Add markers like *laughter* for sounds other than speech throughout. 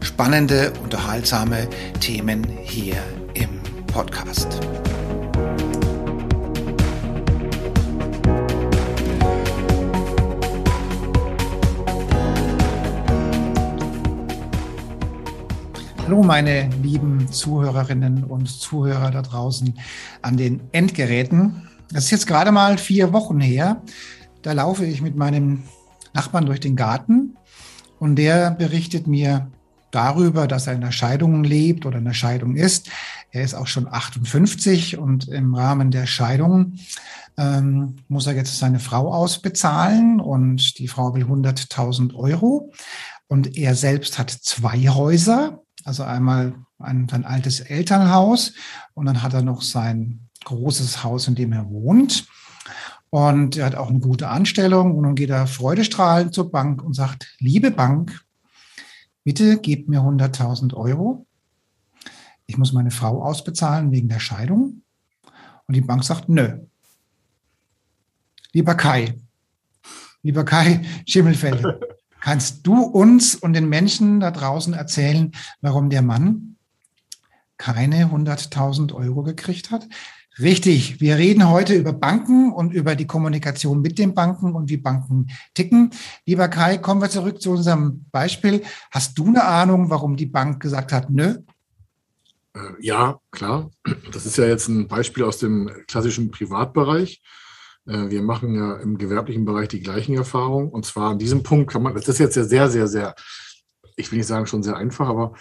spannende, unterhaltsame Themen hier im Podcast. Hallo meine lieben Zuhörerinnen und Zuhörer da draußen an den Endgeräten. Das ist jetzt gerade mal vier Wochen her. Da laufe ich mit meinem Nachbarn durch den Garten und der berichtet mir darüber, dass er in der Scheidung lebt oder in der Scheidung ist. Er ist auch schon 58 und im Rahmen der Scheidung ähm, muss er jetzt seine Frau ausbezahlen und die Frau will 100.000 Euro und er selbst hat zwei Häuser, also einmal ein, sein altes Elternhaus und dann hat er noch sein großes Haus, in dem er wohnt. Und er hat auch eine gute Anstellung und dann geht er freudestrahlend zur Bank und sagt, liebe Bank, bitte gebt mir 100.000 Euro. Ich muss meine Frau ausbezahlen wegen der Scheidung. Und die Bank sagt, nö. Lieber Kai, lieber Kai *laughs* Schimmelfelde, kannst du uns und den Menschen da draußen erzählen, warum der Mann keine 100.000 Euro gekriegt hat? Richtig. Wir reden heute über Banken und über die Kommunikation mit den Banken und wie Banken ticken. Lieber Kai, kommen wir zurück zu unserem Beispiel. Hast du eine Ahnung, warum die Bank gesagt hat, nö? Äh, ja, klar. Das ist ja jetzt ein Beispiel aus dem klassischen Privatbereich. Äh, wir machen ja im gewerblichen Bereich die gleichen Erfahrungen. Und zwar an diesem Punkt kann man, das ist jetzt ja sehr, sehr, sehr, ich will nicht sagen schon sehr einfach, aber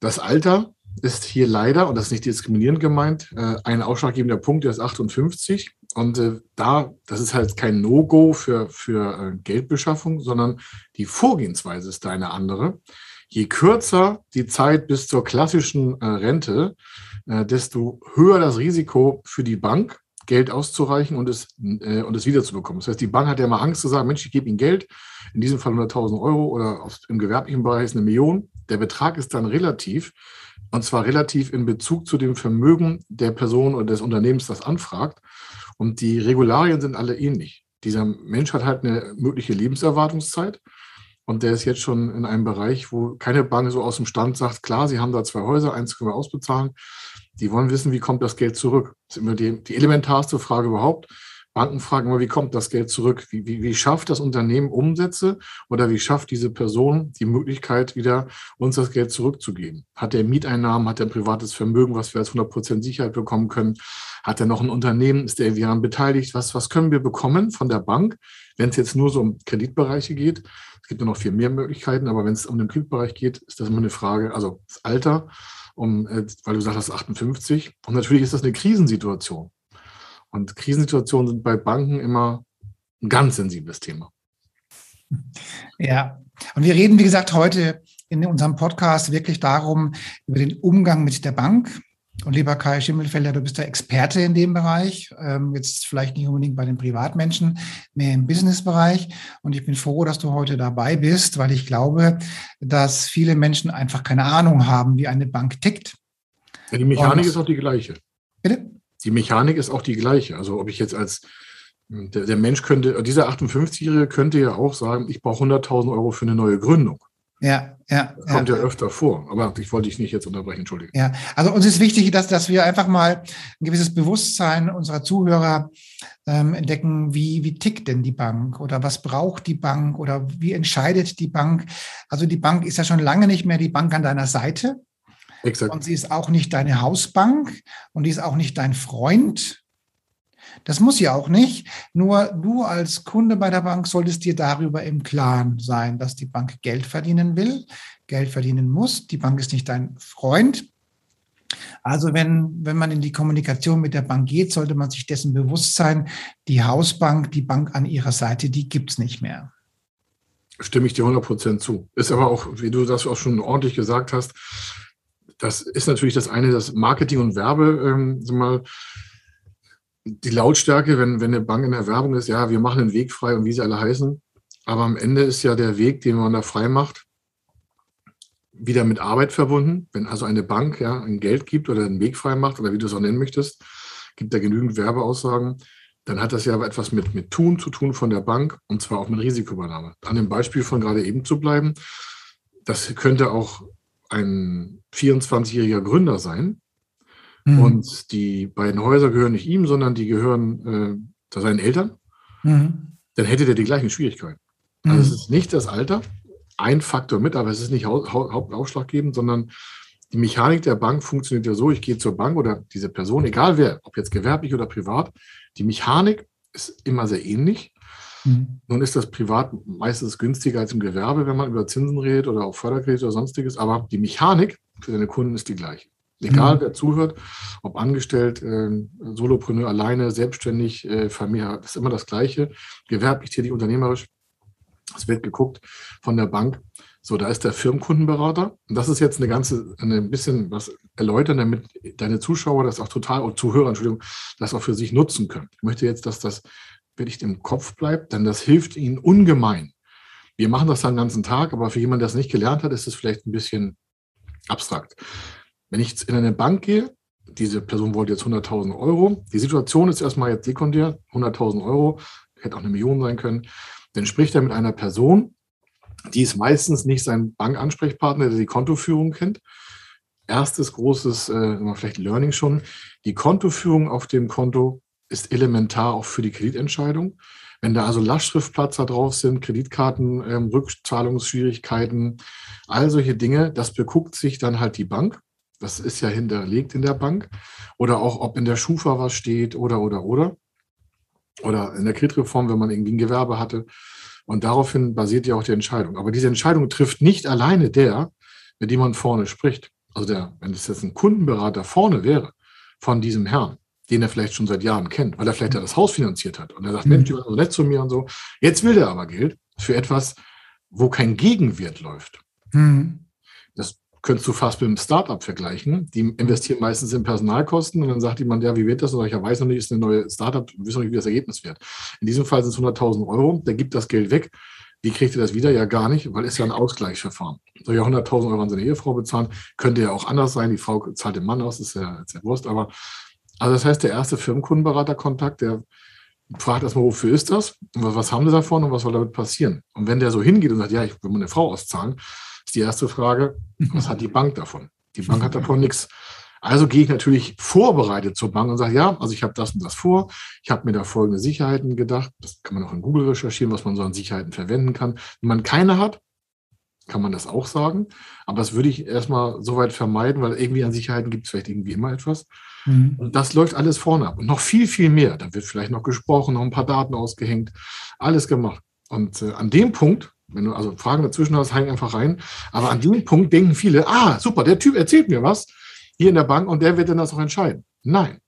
das Alter ist hier leider, und das ist nicht diskriminierend gemeint, äh, ein ausschlaggebender Punkt, der ist 58. Und äh, da, das ist halt kein No-Go für, für äh, Geldbeschaffung, sondern die Vorgehensweise ist da eine andere. Je kürzer die Zeit bis zur klassischen Rente, desto höher das Risiko für die Bank, Geld auszureichen und es, äh, und es wiederzubekommen. Das heißt, die Bank hat ja mal Angst zu sagen, Mensch, ich gebe Ihnen Geld, in diesem Fall 100.000 Euro oder auf, im gewerblichen Bereich eine Million. Der Betrag ist dann relativ und zwar relativ in Bezug zu dem Vermögen der Person oder des Unternehmens, das anfragt. Und die Regularien sind alle ähnlich. Dieser Mensch hat halt eine mögliche Lebenserwartungszeit. Und der ist jetzt schon in einem Bereich, wo keine Bank so aus dem Stand sagt, klar, Sie haben da zwei Häuser, eins können wir ausbezahlen. Die wollen wissen, wie kommt das Geld zurück. Das ist immer die, die elementarste Frage überhaupt. Banken fragen immer, wie kommt das Geld zurück? Wie, wie, wie schafft das Unternehmen Umsätze oder wie schafft diese Person die Möglichkeit, wieder uns das Geld zurückzugeben? Hat er Mieteinnahmen, hat er ein privates Vermögen, was wir als 100% Sicherheit bekommen können? Hat er noch ein Unternehmen? Ist er irgendwie beteiligt? Was, was können wir bekommen von der Bank, wenn es jetzt nur so um Kreditbereiche geht? Es gibt ja noch viel mehr Möglichkeiten, aber wenn es um den Kreditbereich geht, ist das immer eine Frage, also das Alter, um, äh, weil du gesagt hast, 58. Und natürlich ist das eine Krisensituation. Und Krisensituationen sind bei Banken immer ein ganz sensibles Thema. Ja, und wir reden, wie gesagt, heute in unserem Podcast wirklich darum, über den Umgang mit der Bank. Und lieber Kai Schimmelfelder, du bist der Experte in dem Bereich, ähm, jetzt vielleicht nicht unbedingt bei den Privatmenschen, mehr im Businessbereich. Und ich bin froh, dass du heute dabei bist, weil ich glaube, dass viele Menschen einfach keine Ahnung haben, wie eine Bank tickt. Ja, die Mechanik Und, ist auch die gleiche. Bitte? Die Mechanik ist auch die gleiche. Also ob ich jetzt als hm, der, der Mensch könnte, dieser 58-Jährige könnte ja auch sagen, ich brauche 100.000 Euro für eine neue Gründung. Ja, ja. Das kommt ja. ja. öfter vor. Aber ich wollte dich nicht jetzt unterbrechen, entschuldige. Ja, also uns ist wichtig, dass, dass wir einfach mal ein gewisses Bewusstsein unserer Zuhörer ähm, entdecken, wie, wie tickt denn die Bank oder was braucht die Bank oder wie entscheidet die Bank. Also die Bank ist ja schon lange nicht mehr die Bank an deiner Seite, Exakt. Und sie ist auch nicht deine Hausbank und die ist auch nicht dein Freund. Das muss sie auch nicht. Nur du als Kunde bei der Bank solltest dir darüber im Klaren sein, dass die Bank Geld verdienen will, Geld verdienen muss. Die Bank ist nicht dein Freund. Also wenn, wenn man in die Kommunikation mit der Bank geht, sollte man sich dessen bewusst sein, die Hausbank, die Bank an ihrer Seite, die gibt es nicht mehr. Stimme ich dir 100 Prozent zu. Ist aber auch, wie du das auch schon ordentlich gesagt hast, das ist natürlich das eine, das Marketing und Werbe, ähm, mal, die Lautstärke, wenn, wenn eine Bank in der Werbung ist, ja, wir machen den Weg frei und wie sie alle heißen. Aber am Ende ist ja der Weg, den man da frei macht, wieder mit Arbeit verbunden. Wenn also eine Bank ja ein Geld gibt oder einen Weg frei macht oder wie du es auch nennen möchtest, gibt da genügend Werbeaussagen, dann hat das ja etwas mit, mit Tun zu tun von der Bank und zwar auch mit Risikoübernahme. An dem Beispiel von gerade eben zu bleiben, das könnte auch ein 24-jähriger Gründer sein. Mhm. Und die beiden Häuser gehören nicht ihm, sondern die gehören äh, seinen Eltern. Mhm. Dann hätte der die gleichen Schwierigkeiten. Also mhm. es ist nicht das Alter, ein Faktor mit, aber es ist nicht hauptausschlaggebend, sondern die Mechanik der Bank funktioniert ja so, ich gehe zur Bank oder diese Person, egal wer, ob jetzt gewerblich oder privat, die Mechanik ist immer sehr ähnlich. Mhm. Nun ist das privat meistens günstiger als im Gewerbe, wenn man über Zinsen redet oder auch Förderkredite oder sonstiges, aber die Mechanik für deine Kunden ist die gleiche. Egal, mhm. wer zuhört, ob angestellt, äh, Solopreneur alleine, selbstständig, äh, Familie, ist immer das Gleiche. Gewerblich, tätig, unternehmerisch. Es wird geguckt von der Bank. So, da ist der Firmenkundenberater. Und das ist jetzt eine ganze, ein bisschen was erläutern, damit deine Zuschauer das auch total, und Zuhörer, Entschuldigung, das auch für sich nutzen können. Ich möchte jetzt, dass das wirklich im Kopf bleibt, denn das hilft ihnen ungemein. Wir machen das dann den ganzen Tag, aber für jemanden, der es nicht gelernt hat, ist es vielleicht ein bisschen abstrakt. Wenn ich in eine Bank gehe, diese Person wollte jetzt 100.000 Euro, die Situation ist erstmal jetzt sekundär, 100.000 Euro, hätte auch eine Million sein können, dann spricht er mit einer Person, die ist meistens nicht sein Bankansprechpartner, der die Kontoführung kennt. Erstes großes, äh, vielleicht Learning schon, die Kontoführung auf dem Konto ist elementar auch für die Kreditentscheidung. Wenn da also Lastschriftplatzer drauf sind, Kreditkarten, ähm, Rückzahlungsschwierigkeiten, all solche Dinge, das beguckt sich dann halt die Bank. Das ist ja hinterlegt in der Bank. Oder auch, ob in der Schufa was steht oder, oder, oder. Oder in der Kreditreform, wenn man irgendwie ein Gewerbe hatte. Und daraufhin basiert ja auch die Entscheidung. Aber diese Entscheidung trifft nicht alleine der, mit dem man vorne spricht. Also der, wenn es jetzt ein Kundenberater vorne wäre von diesem Herrn, den er vielleicht schon seit Jahren kennt, weil er vielleicht ja das Haus finanziert hat. Und er sagt, mhm. Mensch, die waren so nett zu mir und so. Jetzt will der aber Geld für etwas, wo kein Gegenwert läuft. Mhm. Das könntest du fast mit einem Startup vergleichen. Die investieren meistens in Personalkosten und dann sagt jemand, ja, wie wird das? Und ich weiß noch nicht, ist eine neue Startup, wissen noch nicht, wie das Ergebnis wird. In diesem Fall sind es 100.000 Euro, der gibt das Geld weg. Wie kriegt er das wieder? Ja, gar nicht, weil es ja ein Ausgleichsverfahren. Soll ja 100.000 Euro an seine Ehefrau bezahlen, könnte ja auch anders sein. Die Frau zahlt den Mann aus, ist ja, ist ja Wurst, aber also das heißt, der erste Firmenkundenberaterkontakt, der fragt erstmal, wofür ist das? Und was haben sie davon und was soll damit passieren? Und wenn der so hingeht und sagt, ja, ich will meine Frau auszahlen, ist die erste Frage, was hat die Bank davon? Die Bank hat davon nichts. Also gehe ich natürlich vorbereitet zur Bank und sage, ja, also ich habe das und das vor. Ich habe mir da folgende Sicherheiten gedacht. Das kann man auch in Google recherchieren, was man so an Sicherheiten verwenden kann. Wenn man keine hat, kann man das auch sagen. Aber das würde ich erstmal soweit vermeiden, weil irgendwie an Sicherheiten gibt es vielleicht irgendwie immer etwas. Mhm. Und das läuft alles vorne ab. Und noch viel, viel mehr. Da wird vielleicht noch gesprochen, noch ein paar Daten ausgehängt, alles gemacht. Und äh, an dem Punkt, wenn du also Fragen dazwischen hast, häng einfach rein. Aber an dem Punkt denken viele, ah, super, der Typ erzählt mir was hier in der Bank und der wird dann das auch entscheiden. Nein.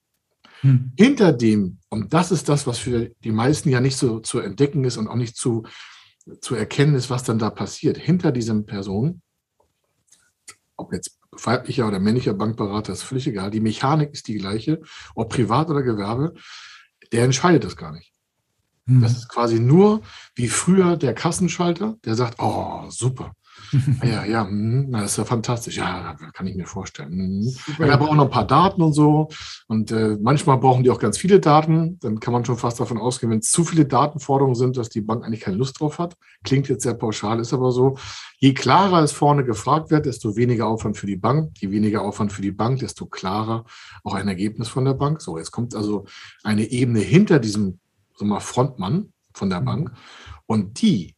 Hm. Hinter dem, und das ist das, was für die meisten ja nicht so zu entdecken ist und auch nicht zu, zu erkennen ist, was dann da passiert. Hinter diesem Person, ob jetzt weiblicher oder männlicher Bankberater, ist völlig egal. Die Mechanik ist die gleiche, ob privat oder Gewerbe, der entscheidet das gar nicht. Mhm. Das ist quasi nur wie früher der Kassenschalter, der sagt, oh, super. Ja, ja, mh, hm, das ist ja fantastisch. Ja, kann ich mir vorstellen. Mhm. Wir brauchen noch ein paar Daten und so. Und äh, manchmal brauchen die auch ganz viele Daten. Dann kann man schon fast davon ausgehen, wenn es zu viele Datenforderungen sind, dass die Bank eigentlich keine Lust drauf hat. Klingt jetzt sehr pauschal, ist aber so. Je klarer es vorne gefragt wird, desto weniger Aufwand für die Bank. Je weniger Aufwand für die Bank, desto klarer auch ein Ergebnis von der Bank. So, jetzt kommt also eine Ebene hinter diesem so mal Frontmann von der mhm. Bank. Und die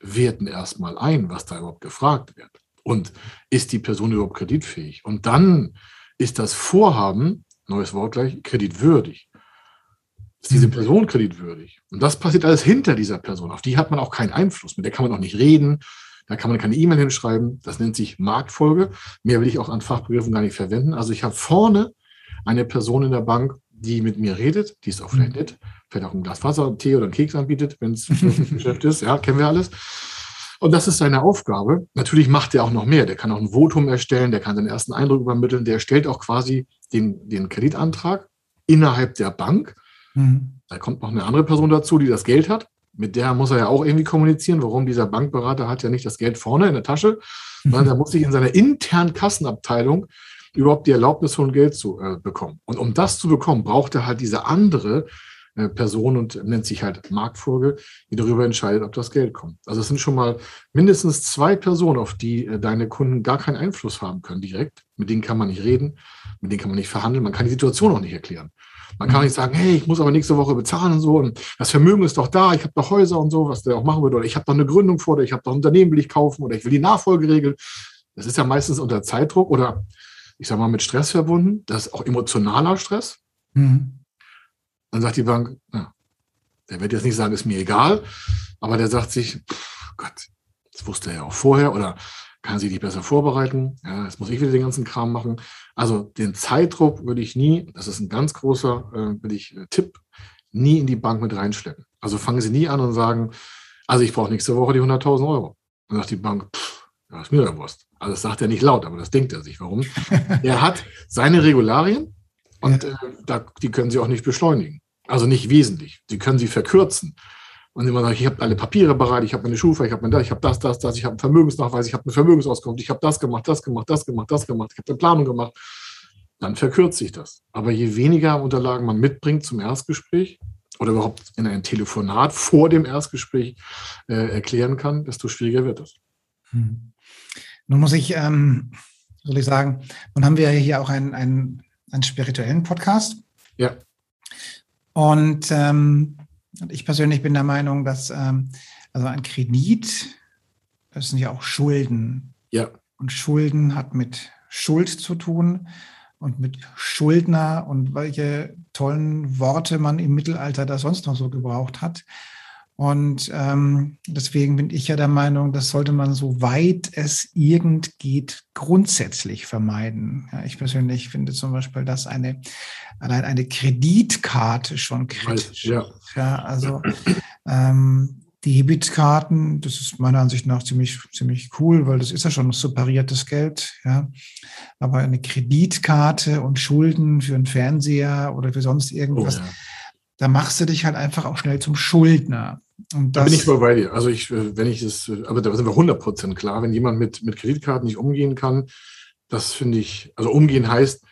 werten erstmal ein, was da überhaupt gefragt wird. Und ist die Person überhaupt kreditfähig? Und dann ist das Vorhaben, neues Wort gleich, kreditwürdig. Ist diese mhm. Person kreditwürdig? Und das passiert alles hinter dieser Person. Auf die hat man auch keinen Einfluss. Mit der kann man auch nicht reden. Da kann man keine E-Mail hinschreiben. Das nennt sich Marktfolge. Mehr will ich auch an Fachbegriffen gar nicht verwenden. Also ich habe vorne eine Person in der Bank, die mit mir redet. Die ist auch vielleicht mhm. nett vielleicht auch ein Glas Wasser, Tee oder einen Keks anbietet, wenn es ein Geschäft ist. Ja, kennen wir alles. Und das ist seine Aufgabe. Natürlich macht er auch noch mehr. Der kann auch ein Votum erstellen, der kann den ersten Eindruck übermitteln, der stellt auch quasi den, den Kreditantrag innerhalb der Bank. Mhm. Da kommt noch eine andere Person dazu, die das Geld hat. Mit der muss er ja auch irgendwie kommunizieren. Warum dieser Bankberater hat ja nicht das Geld vorne in der Tasche, sondern der muss sich in seiner internen Kassenabteilung überhaupt die Erlaubnis von Geld zu äh, bekommen. Und um das zu bekommen, braucht er halt diese andere äh, Person und nennt sich halt Marktfolge, die darüber entscheidet, ob das Geld kommt. Also es sind schon mal mindestens zwei Personen, auf die äh, deine Kunden gar keinen Einfluss haben können direkt. Mit denen kann man nicht reden, mit denen kann man nicht verhandeln, man kann die Situation auch nicht erklären. Man kann mhm. nicht sagen, hey, ich muss aber nächste Woche bezahlen und so. Und das Vermögen ist doch da, ich habe doch Häuser und so, was der auch machen würde. Oder ich habe doch eine Gründung vor, oder ich habe doch ein Unternehmen, will ich kaufen, oder ich will die Nachfolge regeln. Das ist ja meistens unter Zeitdruck oder ich sage mal mit Stress verbunden. Das ist auch emotionaler Stress. Mhm. Dann sagt die Bank, ja, der wird jetzt nicht sagen, ist mir egal, aber der sagt sich, pff, Gott, das wusste er ja auch vorher oder kann sie dich besser vorbereiten? Ja, jetzt muss ich wieder den ganzen Kram machen. Also den Zeitdruck würde ich nie, das ist ein ganz großer äh, würde ich, äh, Tipp, nie in die Bank mit reinschleppen. Also fangen Sie nie an und sagen, also ich brauche nächste Woche die 100.000 Euro. Dann sagt die Bank, pff, ja, ist mir ja Wurst. Also das sagt er nicht laut, aber das denkt er sich. Warum? *laughs* er hat seine Regularien und äh, da, die können Sie auch nicht beschleunigen. Also nicht wesentlich. Sie können sie verkürzen. Und immer sagen, ich habe alle Papiere bereit, ich habe meine Schufa, ich habe mein das, ich habe das, das, das, ich habe einen Vermögensnachweis, ich habe eine Vermögensauskunft, ich habe das gemacht, das gemacht, das gemacht, das gemacht, ich habe eine Planung gemacht. Dann verkürzt sich das. Aber je weniger Unterlagen man mitbringt zum Erstgespräch oder überhaupt in ein Telefonat vor dem Erstgespräch äh, erklären kann, desto schwieriger wird es. Hm. Nun muss ich, ähm, soll ich sagen, nun haben wir hier auch einen, einen, einen spirituellen Podcast. Ja. Und ähm, ich persönlich bin der Meinung, dass ähm, also ein Kredit, das sind ja auch Schulden. Ja. Und Schulden hat mit Schuld zu tun und mit Schuldner und welche tollen Worte man im Mittelalter da sonst noch so gebraucht hat. Und ähm, deswegen bin ich ja der Meinung, das sollte man so weit es irgend geht grundsätzlich vermeiden. Ja, ich persönlich finde zum Beispiel, dass eine allein eine Kreditkarte schon kritisch. Ja. ja also ähm, Debitkarten, das ist meiner Ansicht nach ziemlich, ziemlich cool, weil das ist ja schon separiertes Geld, ja. Aber eine Kreditkarte und Schulden für einen Fernseher oder für sonst irgendwas, oh, ja. da machst du dich halt einfach auch schnell zum Schuldner. Und da bin ich voll bei dir. Also ich, äh, wenn ich es, aber da sind wir 100% klar, wenn jemand mit, mit Kreditkarten nicht umgehen kann, das finde ich, also umgehen heißt,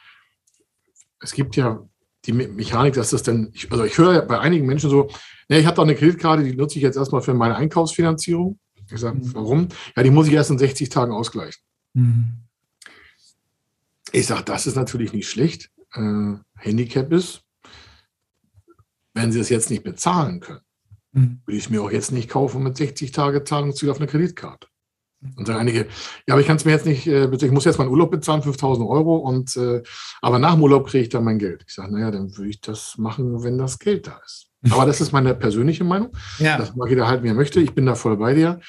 es gibt ja die Mechanik, dass das dann, also ich höre bei einigen Menschen so, ne, ich habe doch eine Kreditkarte, die nutze ich jetzt erstmal für meine Einkaufsfinanzierung. Ich sage, mhm. warum? Ja, die muss ich erst in 60 Tagen ausgleichen. Mhm. Ich sage, das ist natürlich nicht schlecht. Äh, Handicap ist, wenn Sie es jetzt nicht bezahlen können, Mhm. Will ich mir auch jetzt nicht kaufen mit 60 Tage Zahlungsziel auf eine Kreditkarte. Und sagen einige, ja, aber ich kann es mir jetzt nicht, äh, ich muss jetzt meinen Urlaub bezahlen, 5000 Euro, und, äh, aber nach dem Urlaub kriege ich dann mein Geld. Ich sage, naja, dann würde ich das machen, wenn das Geld da ist. *laughs* Aber das ist meine persönliche Meinung. Ja. Das mag jeder halten, wie er möchte. Ich bin da voll bei dir.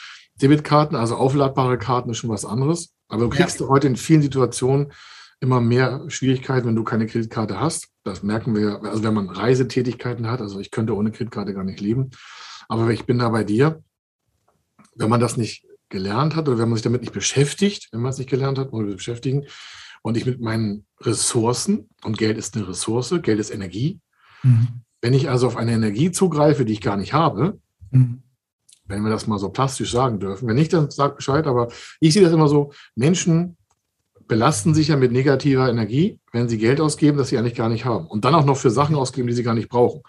Debitkarten, also aufladbare Karten, ist schon was anderes. Aber du kriegst ja. heute in vielen Situationen immer mehr Schwierigkeiten, wenn du keine Kreditkarte hast. Das merken wir, also wenn man Reisetätigkeiten hat. Also ich könnte ohne Kreditkarte gar nicht leben. Aber ich bin da bei dir. Wenn man das nicht gelernt hat oder wenn man sich damit nicht beschäftigt, wenn man es nicht gelernt hat, muss beschäftigen. Und ich mit meinen Ressourcen, und Geld ist eine Ressource, Geld ist Energie. Mhm. Wenn ich also auf eine Energie zugreife, die ich gar nicht habe, mhm. wenn wir das mal so plastisch sagen dürfen, wenn nicht, dann sag Bescheid, aber ich sehe das immer so, Menschen belasten sich ja mit negativer Energie, wenn sie Geld ausgeben, das sie eigentlich gar nicht haben. Und dann auch noch für Sachen ausgeben, die sie gar nicht brauchen.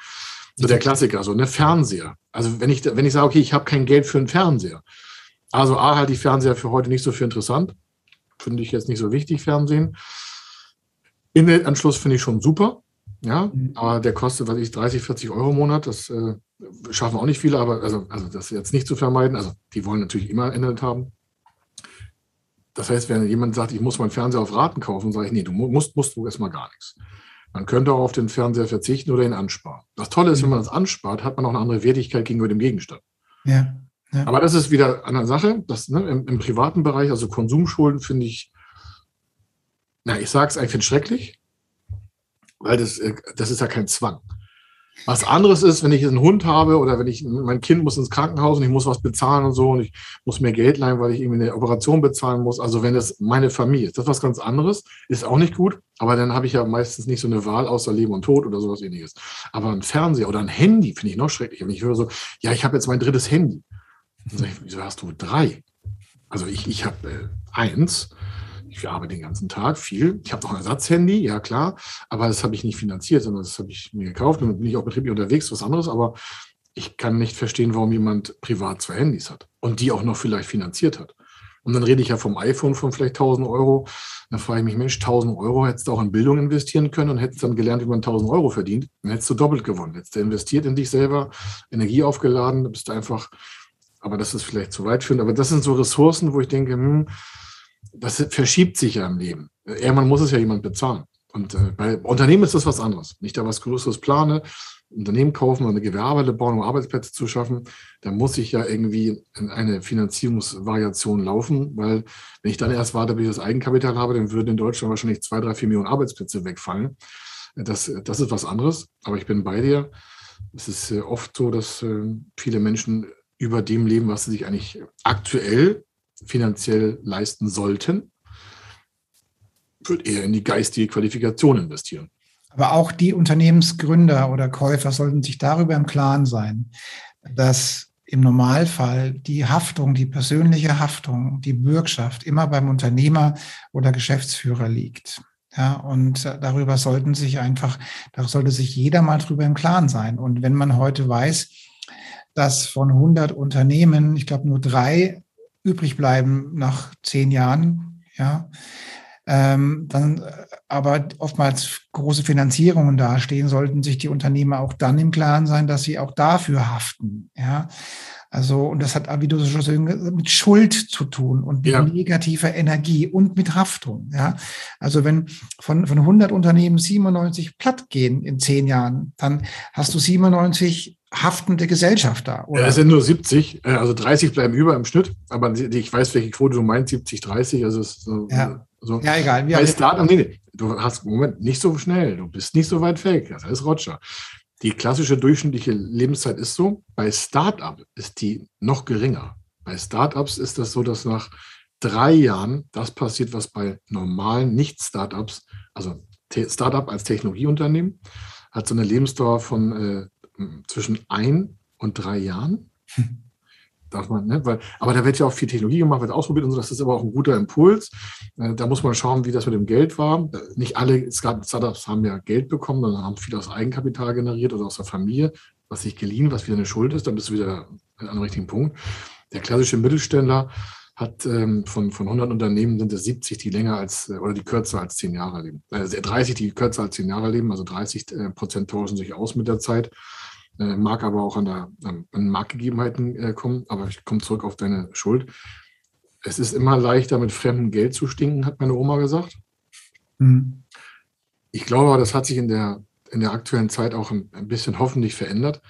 So der Klassiker, so eine Fernseher. Also wenn ich, wenn ich sage, okay, ich habe kein Geld für einen Fernseher. Also A, halte ich Fernseher für heute nicht so für interessant. Finde ich jetzt nicht so wichtig, Fernsehen. Internetanschluss finde ich schon super. Ja, mhm. aber der kostet, was ich, 30, 40 Euro im Monat. Das äh, schaffen auch nicht viele, aber also, also das jetzt nicht zu vermeiden. Also die wollen natürlich immer Internet haben. Das heißt, wenn jemand sagt, ich muss meinen Fernseher auf Raten kaufen, sage ich, nee, du musst, musst du erstmal gar nichts. Man könnte auch auf den Fernseher verzichten oder ihn ansparen. Das Tolle ist, wenn man das anspart, hat man auch eine andere Wertigkeit gegenüber dem Gegenstand. Ja. ja. Aber das ist wieder eine Sache. Das, ne, im, im, privaten Bereich, also Konsumschulden, finde ich, na, ich sage es, ich finde es schrecklich, weil das, äh, das ist ja kein Zwang. Was anderes ist, wenn ich einen Hund habe oder wenn ich, mein Kind muss ins Krankenhaus und ich muss was bezahlen und so und ich muss mir Geld leihen, weil ich irgendwie eine Operation bezahlen muss. Also wenn das meine Familie ist, das ist was ganz anderes, ist auch nicht gut, aber dann habe ich ja meistens nicht so eine Wahl außer Leben und Tod oder sowas ähnliches. Aber ein Fernseher oder ein Handy finde ich noch schrecklich. Wenn ich höre so, ja, ich habe jetzt mein drittes Handy. Dann sage ich, wieso hast du drei? Also ich, ich habe äh, eins ich arbeite den ganzen Tag viel. Ich habe noch ein Ersatzhandy, ja klar, aber das habe ich nicht finanziert, sondern das habe ich mir gekauft dann bin ich auch betrieblich unterwegs, was anderes, aber ich kann nicht verstehen, warum jemand privat zwei Handys hat und die auch noch vielleicht finanziert hat. Und dann rede ich ja vom iPhone von vielleicht 1000 Euro. Dann frage ich mich, Mensch, 1000 Euro hättest du auch in Bildung investieren können und hättest dann gelernt, wie man 1000 Euro verdient. Dann hättest du doppelt gewonnen. Hättest du investiert in dich selber, Energie aufgeladen, bist du einfach, aber das ist vielleicht zu weit führend. Aber das sind so Ressourcen, wo ich denke, hm, das verschiebt sich ja im Leben. Irgendwann muss es ja jemand bezahlen. Und äh, bei Unternehmen ist das was anderes. Nicht da was Größeres plane, Unternehmen kaufen oder eine Gewerbe bauen, um Arbeitsplätze zu schaffen, da muss ich ja irgendwie in eine Finanzierungsvariation laufen, weil wenn ich dann erst warte, bis ich das Eigenkapital habe, dann würden in Deutschland wahrscheinlich zwei, drei, vier Millionen Arbeitsplätze wegfallen. Das, das ist was anderes, aber ich bin bei dir. Es ist äh, oft so, dass äh, viele Menschen über dem leben, was sie sich eigentlich aktuell finanziell leisten sollten, würde eher in die geistige Qualifikation investieren. Aber auch die Unternehmensgründer oder Käufer sollten sich darüber im Klaren sein, dass im Normalfall die Haftung, die persönliche Haftung, die Bürgschaft immer beim Unternehmer oder Geschäftsführer liegt. Ja, und darüber sollten sich einfach, da sollte sich jeder mal drüber im Klaren sein. Und wenn man heute weiß, dass von 100 Unternehmen, ich glaube nur drei übrig bleiben nach zehn Jahren, ja, ähm, dann äh, aber oftmals große Finanzierungen dastehen, sollten sich die Unternehmer auch dann im Klaren sein, dass sie auch dafür haften, ja. Also, und das hat, wie du schon sagst, mit Schuld zu tun und mit ja. negativer Energie und mit Haftung. Ja, also wenn von, von 100 Unternehmen 97 platt gehen in zehn Jahren, dann hast du 97 haftende Gesellschaft da. Oder? Ja, es sind nur 70, äh, also 30 bleiben über im Schnitt, aber ich weiß, welche Quote du meinst, 70, 30, also es ist so, ja. so. ja, egal. Bei Startup, nee, nee, du hast, Moment, nicht so schnell, du bist nicht so weit weg, das ist Roger. Die klassische durchschnittliche Lebenszeit ist so, bei Startup ist die noch geringer. Bei Startups ist das so, dass nach drei Jahren das passiert, was bei normalen Nicht-Startups, also Startup als Technologieunternehmen, hat so eine Lebensdauer von äh, zwischen ein und drei Jahren. *laughs* Darf man, ne? Weil, aber da wird ja auch viel Technologie gemacht, wird ausprobiert und so. Das ist aber auch ein guter Impuls. Äh, da muss man schauen, wie das mit dem Geld war. Nicht alle Startups haben ja Geld bekommen, sondern haben viel aus Eigenkapital generiert oder aus der Familie, was sich geliehen, was wieder eine Schuld ist. Dann bist du wieder an einem richtigen Punkt. Der klassische Mittelständler hat ähm, von, von 100 Unternehmen sind es 70, die länger als äh, oder die kürzer als 10 Jahre leben. Also 30, die kürzer als 10 Jahre leben, also 30 äh, Prozent tauschen sich aus mit der Zeit. Äh, mag aber auch an, der, an Marktgegebenheiten äh, kommen. Aber ich komme zurück auf deine Schuld. Es ist immer leichter, mit fremdem Geld zu stinken, hat meine Oma gesagt. Mhm. Ich glaube, das hat sich in der, in der aktuellen Zeit auch ein, ein bisschen hoffentlich verändert.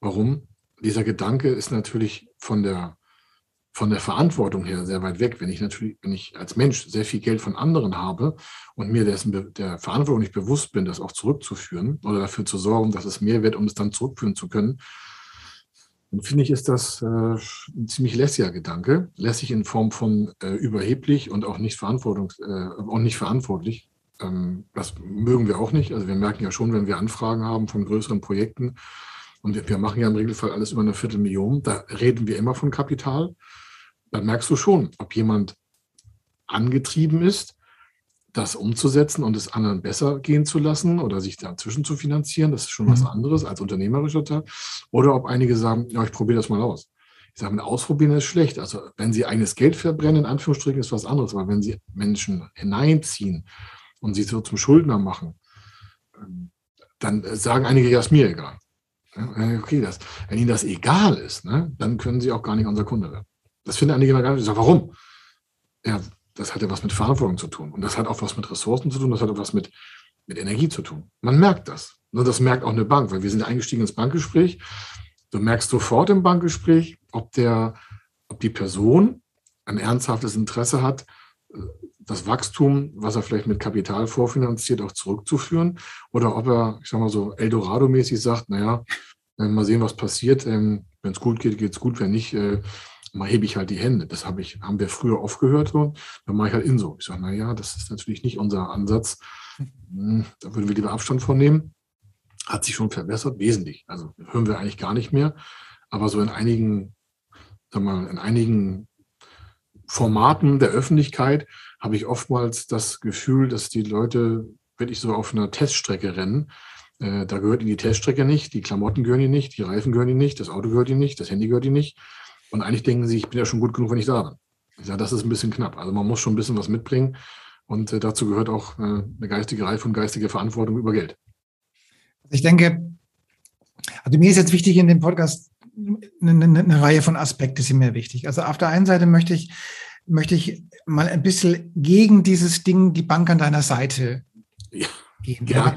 Warum? Dieser Gedanke ist natürlich von der von der Verantwortung her sehr weit weg. Wenn ich natürlich, wenn ich als Mensch sehr viel Geld von anderen habe und mir dessen der Verantwortung nicht bewusst bin, das auch zurückzuführen oder dafür zu sorgen, dass es mehr wird, um es dann zurückführen zu können, dann finde ich, ist das äh, ein ziemlich lässiger Gedanke. Lässig in Form von äh, überheblich und auch nicht, Verantwortung, äh, auch nicht verantwortlich. Ähm, das mögen wir auch nicht. Also wir merken ja schon, wenn wir Anfragen haben von größeren Projekten, und wir, wir machen ja im Regelfall alles über eine Viertelmillion, da reden wir immer von Kapital dann merkst du schon, ob jemand angetrieben ist, das umzusetzen und es anderen besser gehen zu lassen oder sich dazwischen zu finanzieren. Das ist schon mhm. was anderes als unternehmerischer Teil. Oder ob einige sagen, ja, ich probiere das mal aus. Ich sage, ausprobieren ist schlecht. Also wenn sie eigenes Geld verbrennen, in Anführungsstrichen, ist was anderes. Aber wenn sie Menschen hineinziehen und sie so zum Schuldner machen, ähm, dann sagen einige, ja, ist mir egal. Okay, das, wenn ihnen das egal ist, ne, dann können sie auch gar nicht unser Kunde werden. Das finden einige immer gar nicht. Ich sage, warum? Ja, das hat ja was mit Verantwortung zu tun. Und das hat auch was mit Ressourcen zu tun. Das hat auch was mit, mit Energie zu tun. Man merkt das. Nur das merkt auch eine Bank, weil wir sind eingestiegen ins Bankgespräch. Du merkst sofort im Bankgespräch, ob, der, ob die Person ein ernsthaftes Interesse hat, das Wachstum, was er vielleicht mit Kapital vorfinanziert, auch zurückzuführen? Oder ob er, ich sag mal so, Eldorado-mäßig sagt, naja, äh, mal sehen, was passiert. Ähm, wenn es gut geht, geht es gut. Wenn nicht, äh, hebe ich halt die Hände. Das hab ich, haben wir früher oft gehört. So. Dann mache ich halt in so. Ich sage, naja, das ist natürlich nicht unser Ansatz. Hm, da würden wir lieber Abstand von nehmen. Hat sich schon verbessert, wesentlich. Also hören wir eigentlich gar nicht mehr. Aber so in einigen, sag mal, in einigen Formaten der Öffentlichkeit habe ich oftmals das Gefühl, dass die Leute wirklich so auf einer Teststrecke rennen. Äh, da gehört ihnen die Teststrecke nicht, die Klamotten gehören ihnen nicht, die Reifen gehören ihnen nicht, das Auto gehört ihnen nicht, das Handy gehört ihnen nicht. Und eigentlich denken sie, ich bin ja schon gut genug, wenn ich da bin. Ich sage, das ist ein bisschen knapp. Also man muss schon ein bisschen was mitbringen. Und äh, dazu gehört auch äh, eine geistige Reife und geistige Verantwortung über Geld. Ich denke, also mir ist jetzt wichtig in dem Podcast eine, eine, eine Reihe von Aspekten sind mir wichtig. Also auf der einen Seite möchte ich, möchte ich mal ein bisschen gegen dieses Ding, die Bank an deiner Seite ja, gehen. Ja.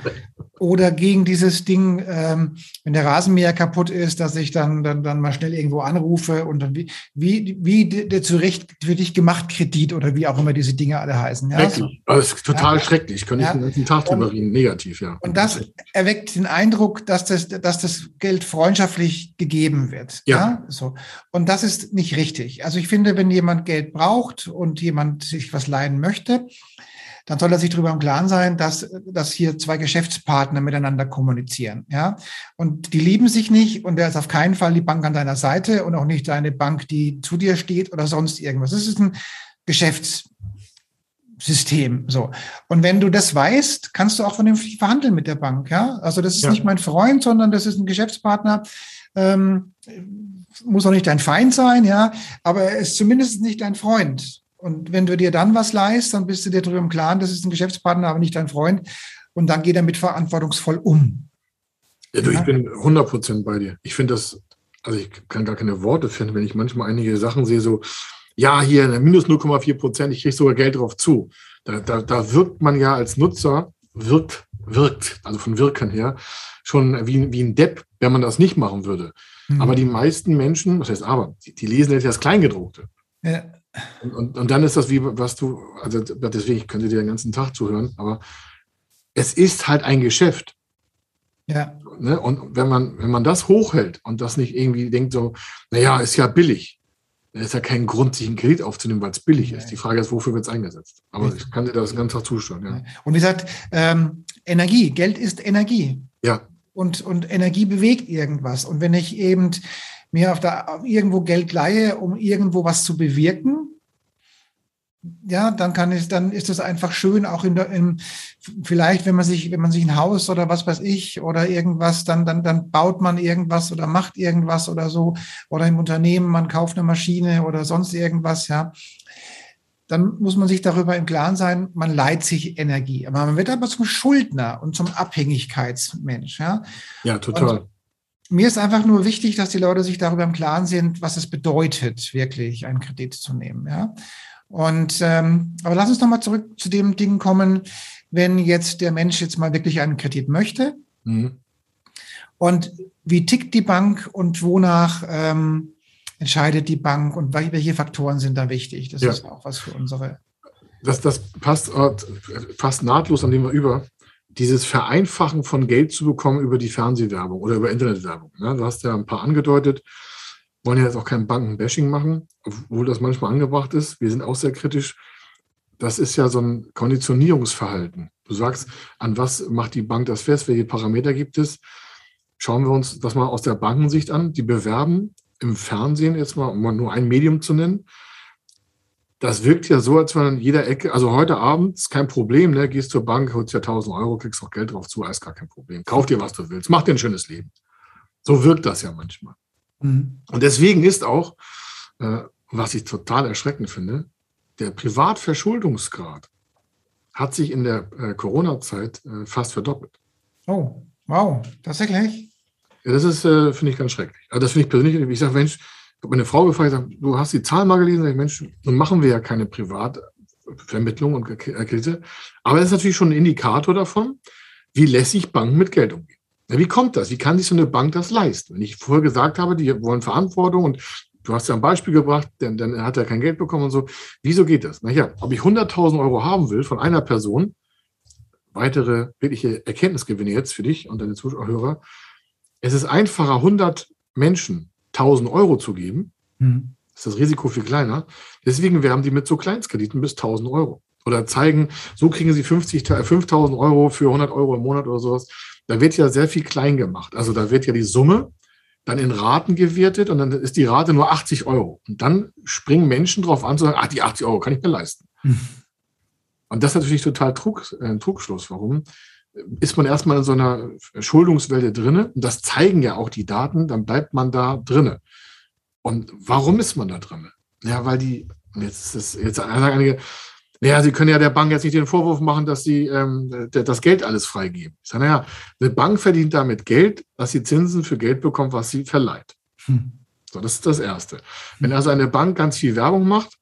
Oder gegen dieses Ding, ähm, wenn der Rasenmäher kaputt ist, dass ich dann, dann, dann mal schnell irgendwo anrufe und dann wie, wie, wie der zurecht für dich gemacht Kredit oder wie auch immer diese Dinge alle heißen. Ja? Schrecklich. Das ist total ja. schrecklich. Könnte ich den ganzen Tag drüber reden. Negativ, ja. Und das erweckt den Eindruck, dass das, dass das Geld freundschaftlich gegeben wird. Ja. ja. So. Und das ist nicht richtig. Also ich finde, wenn jemand Geld braucht und jemand sich was leihen möchte, dann soll er sich darüber im Klaren sein, dass, dass hier zwei Geschäftspartner miteinander kommunizieren. Ja? Und die lieben sich nicht und der ist auf keinen Fall die Bank an deiner Seite und auch nicht deine Bank, die zu dir steht oder sonst irgendwas. Das ist ein Geschäftssystem. So. Und wenn du das weißt, kannst du auch vernünftig verhandeln mit der Bank. Ja? Also das ist ja. nicht mein Freund, sondern das ist ein Geschäftspartner. Ähm, muss auch nicht dein Feind sein, ja, aber er ist zumindest nicht dein Freund. Und wenn du dir dann was leist, dann bist du dir darüber im Klaren, das ist ein Geschäftspartner, aber nicht dein Freund. Und dann geht er mit verantwortungsvoll um. Ja, du, ich bin 100 Prozent bei dir. Ich finde das, also ich kann gar keine Worte finden, wenn ich manchmal einige Sachen sehe, so, ja, hier minus 0,4 Prozent, ich kriege sogar Geld drauf zu. Da, da, da wirkt man ja als Nutzer, wirkt, wirkt, also von Wirken her, schon wie, wie ein Depp, wenn man das nicht machen würde. Mhm. Aber die meisten Menschen, was heißt aber, die, die lesen jetzt das Kleingedruckte. Ja. Und, und, und, dann ist das wie, was du, also deswegen, ich könnte dir den ganzen Tag zuhören, aber es ist halt ein Geschäft. Ja. Ne? Und wenn man, wenn man das hochhält und das nicht irgendwie denkt so, naja, ist ja billig, dann ist ja kein Grund, sich einen Kredit aufzunehmen, weil es billig ist. Die Frage ist, wofür wird es eingesetzt? Aber ich kann dir das den ganzen Tag zuschauen. Ja. Und wie gesagt, ähm, Energie, Geld ist Energie. Ja. Und, und Energie bewegt irgendwas. Und wenn ich eben mir auf der, irgendwo Geld leihe, um irgendwo was zu bewirken, ja, dann kann ich, dann ist es einfach schön, auch in der, in, vielleicht, wenn man sich, wenn man sich ein Haus oder was weiß ich oder irgendwas, dann, dann, dann baut man irgendwas oder macht irgendwas oder so oder im Unternehmen, man kauft eine Maschine oder sonst irgendwas, ja. Dann muss man sich darüber im Klaren sein, man leiht sich Energie. Aber man wird aber zum Schuldner und zum Abhängigkeitsmensch, ja. Ja, total. Und mir ist einfach nur wichtig, dass die Leute sich darüber im Klaren sind, was es bedeutet, wirklich einen Kredit zu nehmen. Ja? Und ähm, aber lass uns nochmal zurück zu dem Ding kommen, wenn jetzt der Mensch jetzt mal wirklich einen Kredit möchte. Mhm. Und wie tickt die Bank und wonach ähm, entscheidet die Bank und welche Faktoren sind da wichtig? Das ja. ist auch was für unsere. Das, das passt fast nahtlos an dem wir über dieses Vereinfachen von Geld zu bekommen über die Fernsehwerbung oder über Internetwerbung. Ne? Du hast ja ein paar angedeutet, wollen ja jetzt auch kein Bankenbashing machen, obwohl das manchmal angebracht ist. Wir sind auch sehr kritisch. Das ist ja so ein Konditionierungsverhalten. Du sagst, an was macht die Bank das fest? Welche Parameter gibt es? Schauen wir uns das mal aus der Bankensicht an. Die bewerben im Fernsehen, jetzt mal, um nur ein Medium zu nennen, das wirkt ja so, als wenn an jeder Ecke, also heute Abend ist kein Problem, ne? gehst zur Bank, holst ja 1000 Euro, kriegst auch Geld drauf zu, ist gar kein Problem. Kauf dir, was du willst, mach dir ein schönes Leben. So wirkt das ja manchmal. Mhm. Und deswegen ist auch, äh, was ich total erschreckend finde, der Privatverschuldungsgrad hat sich in der äh, Corona-Zeit äh, fast verdoppelt. Oh, wow, tatsächlich? Ja, das ist, äh, finde ich ganz schrecklich. Also das finde ich persönlich, ich sage, Mensch, habe meine Frau gefragt, gesagt, du hast die Zahlen mal gelesen, sag ich, Mensch, nun machen wir ja keine Privatvermittlung und Kredite. Aber das ist natürlich schon ein Indikator davon, wie lässig Banken mit Geld umgehen. Ja, wie kommt das? Wie kann sich so eine Bank das leisten? Wenn ich vorher gesagt habe, die wollen Verantwortung und Du hast ja ein Beispiel gebracht, denn dann hat er kein Geld bekommen und so. Wieso geht das? Naja, ob ich 100.000 Euro haben will von einer Person, weitere wirkliche Erkenntnisgewinne jetzt für dich und deine Zuschauer. Es ist einfacher, 100 Menschen 1000 Euro zu geben. Mhm. Ist das Risiko viel kleiner. Deswegen werben die mit so Kleinstkrediten bis 1000 Euro. Oder zeigen, so kriegen sie 50, 5000 Euro für 100 Euro im Monat oder sowas. Da wird ja sehr viel klein gemacht. Also da wird ja die Summe dann in Raten gewertet und dann ist die Rate nur 80 Euro. Und dann springen Menschen drauf an zu sagen, ach, die 80 Euro kann ich mir leisten. Mhm. Und das ist natürlich total Trug, äh, ein Trugschluss. Warum? Ist man erstmal in so einer Schuldungswelle drinne, und das zeigen ja auch die Daten, dann bleibt man da drinne. Und warum ist man da drinne? Ja, weil die, jetzt ist jetzt sagen einige, naja, Sie können ja der Bank jetzt nicht den Vorwurf machen, dass Sie ähm, das Geld alles freigeben. Ich sage, naja, eine Bank verdient damit Geld, dass sie Zinsen für Geld bekommt, was sie verleiht. Hm. So, das ist das Erste. Wenn also eine Bank ganz viel Werbung macht,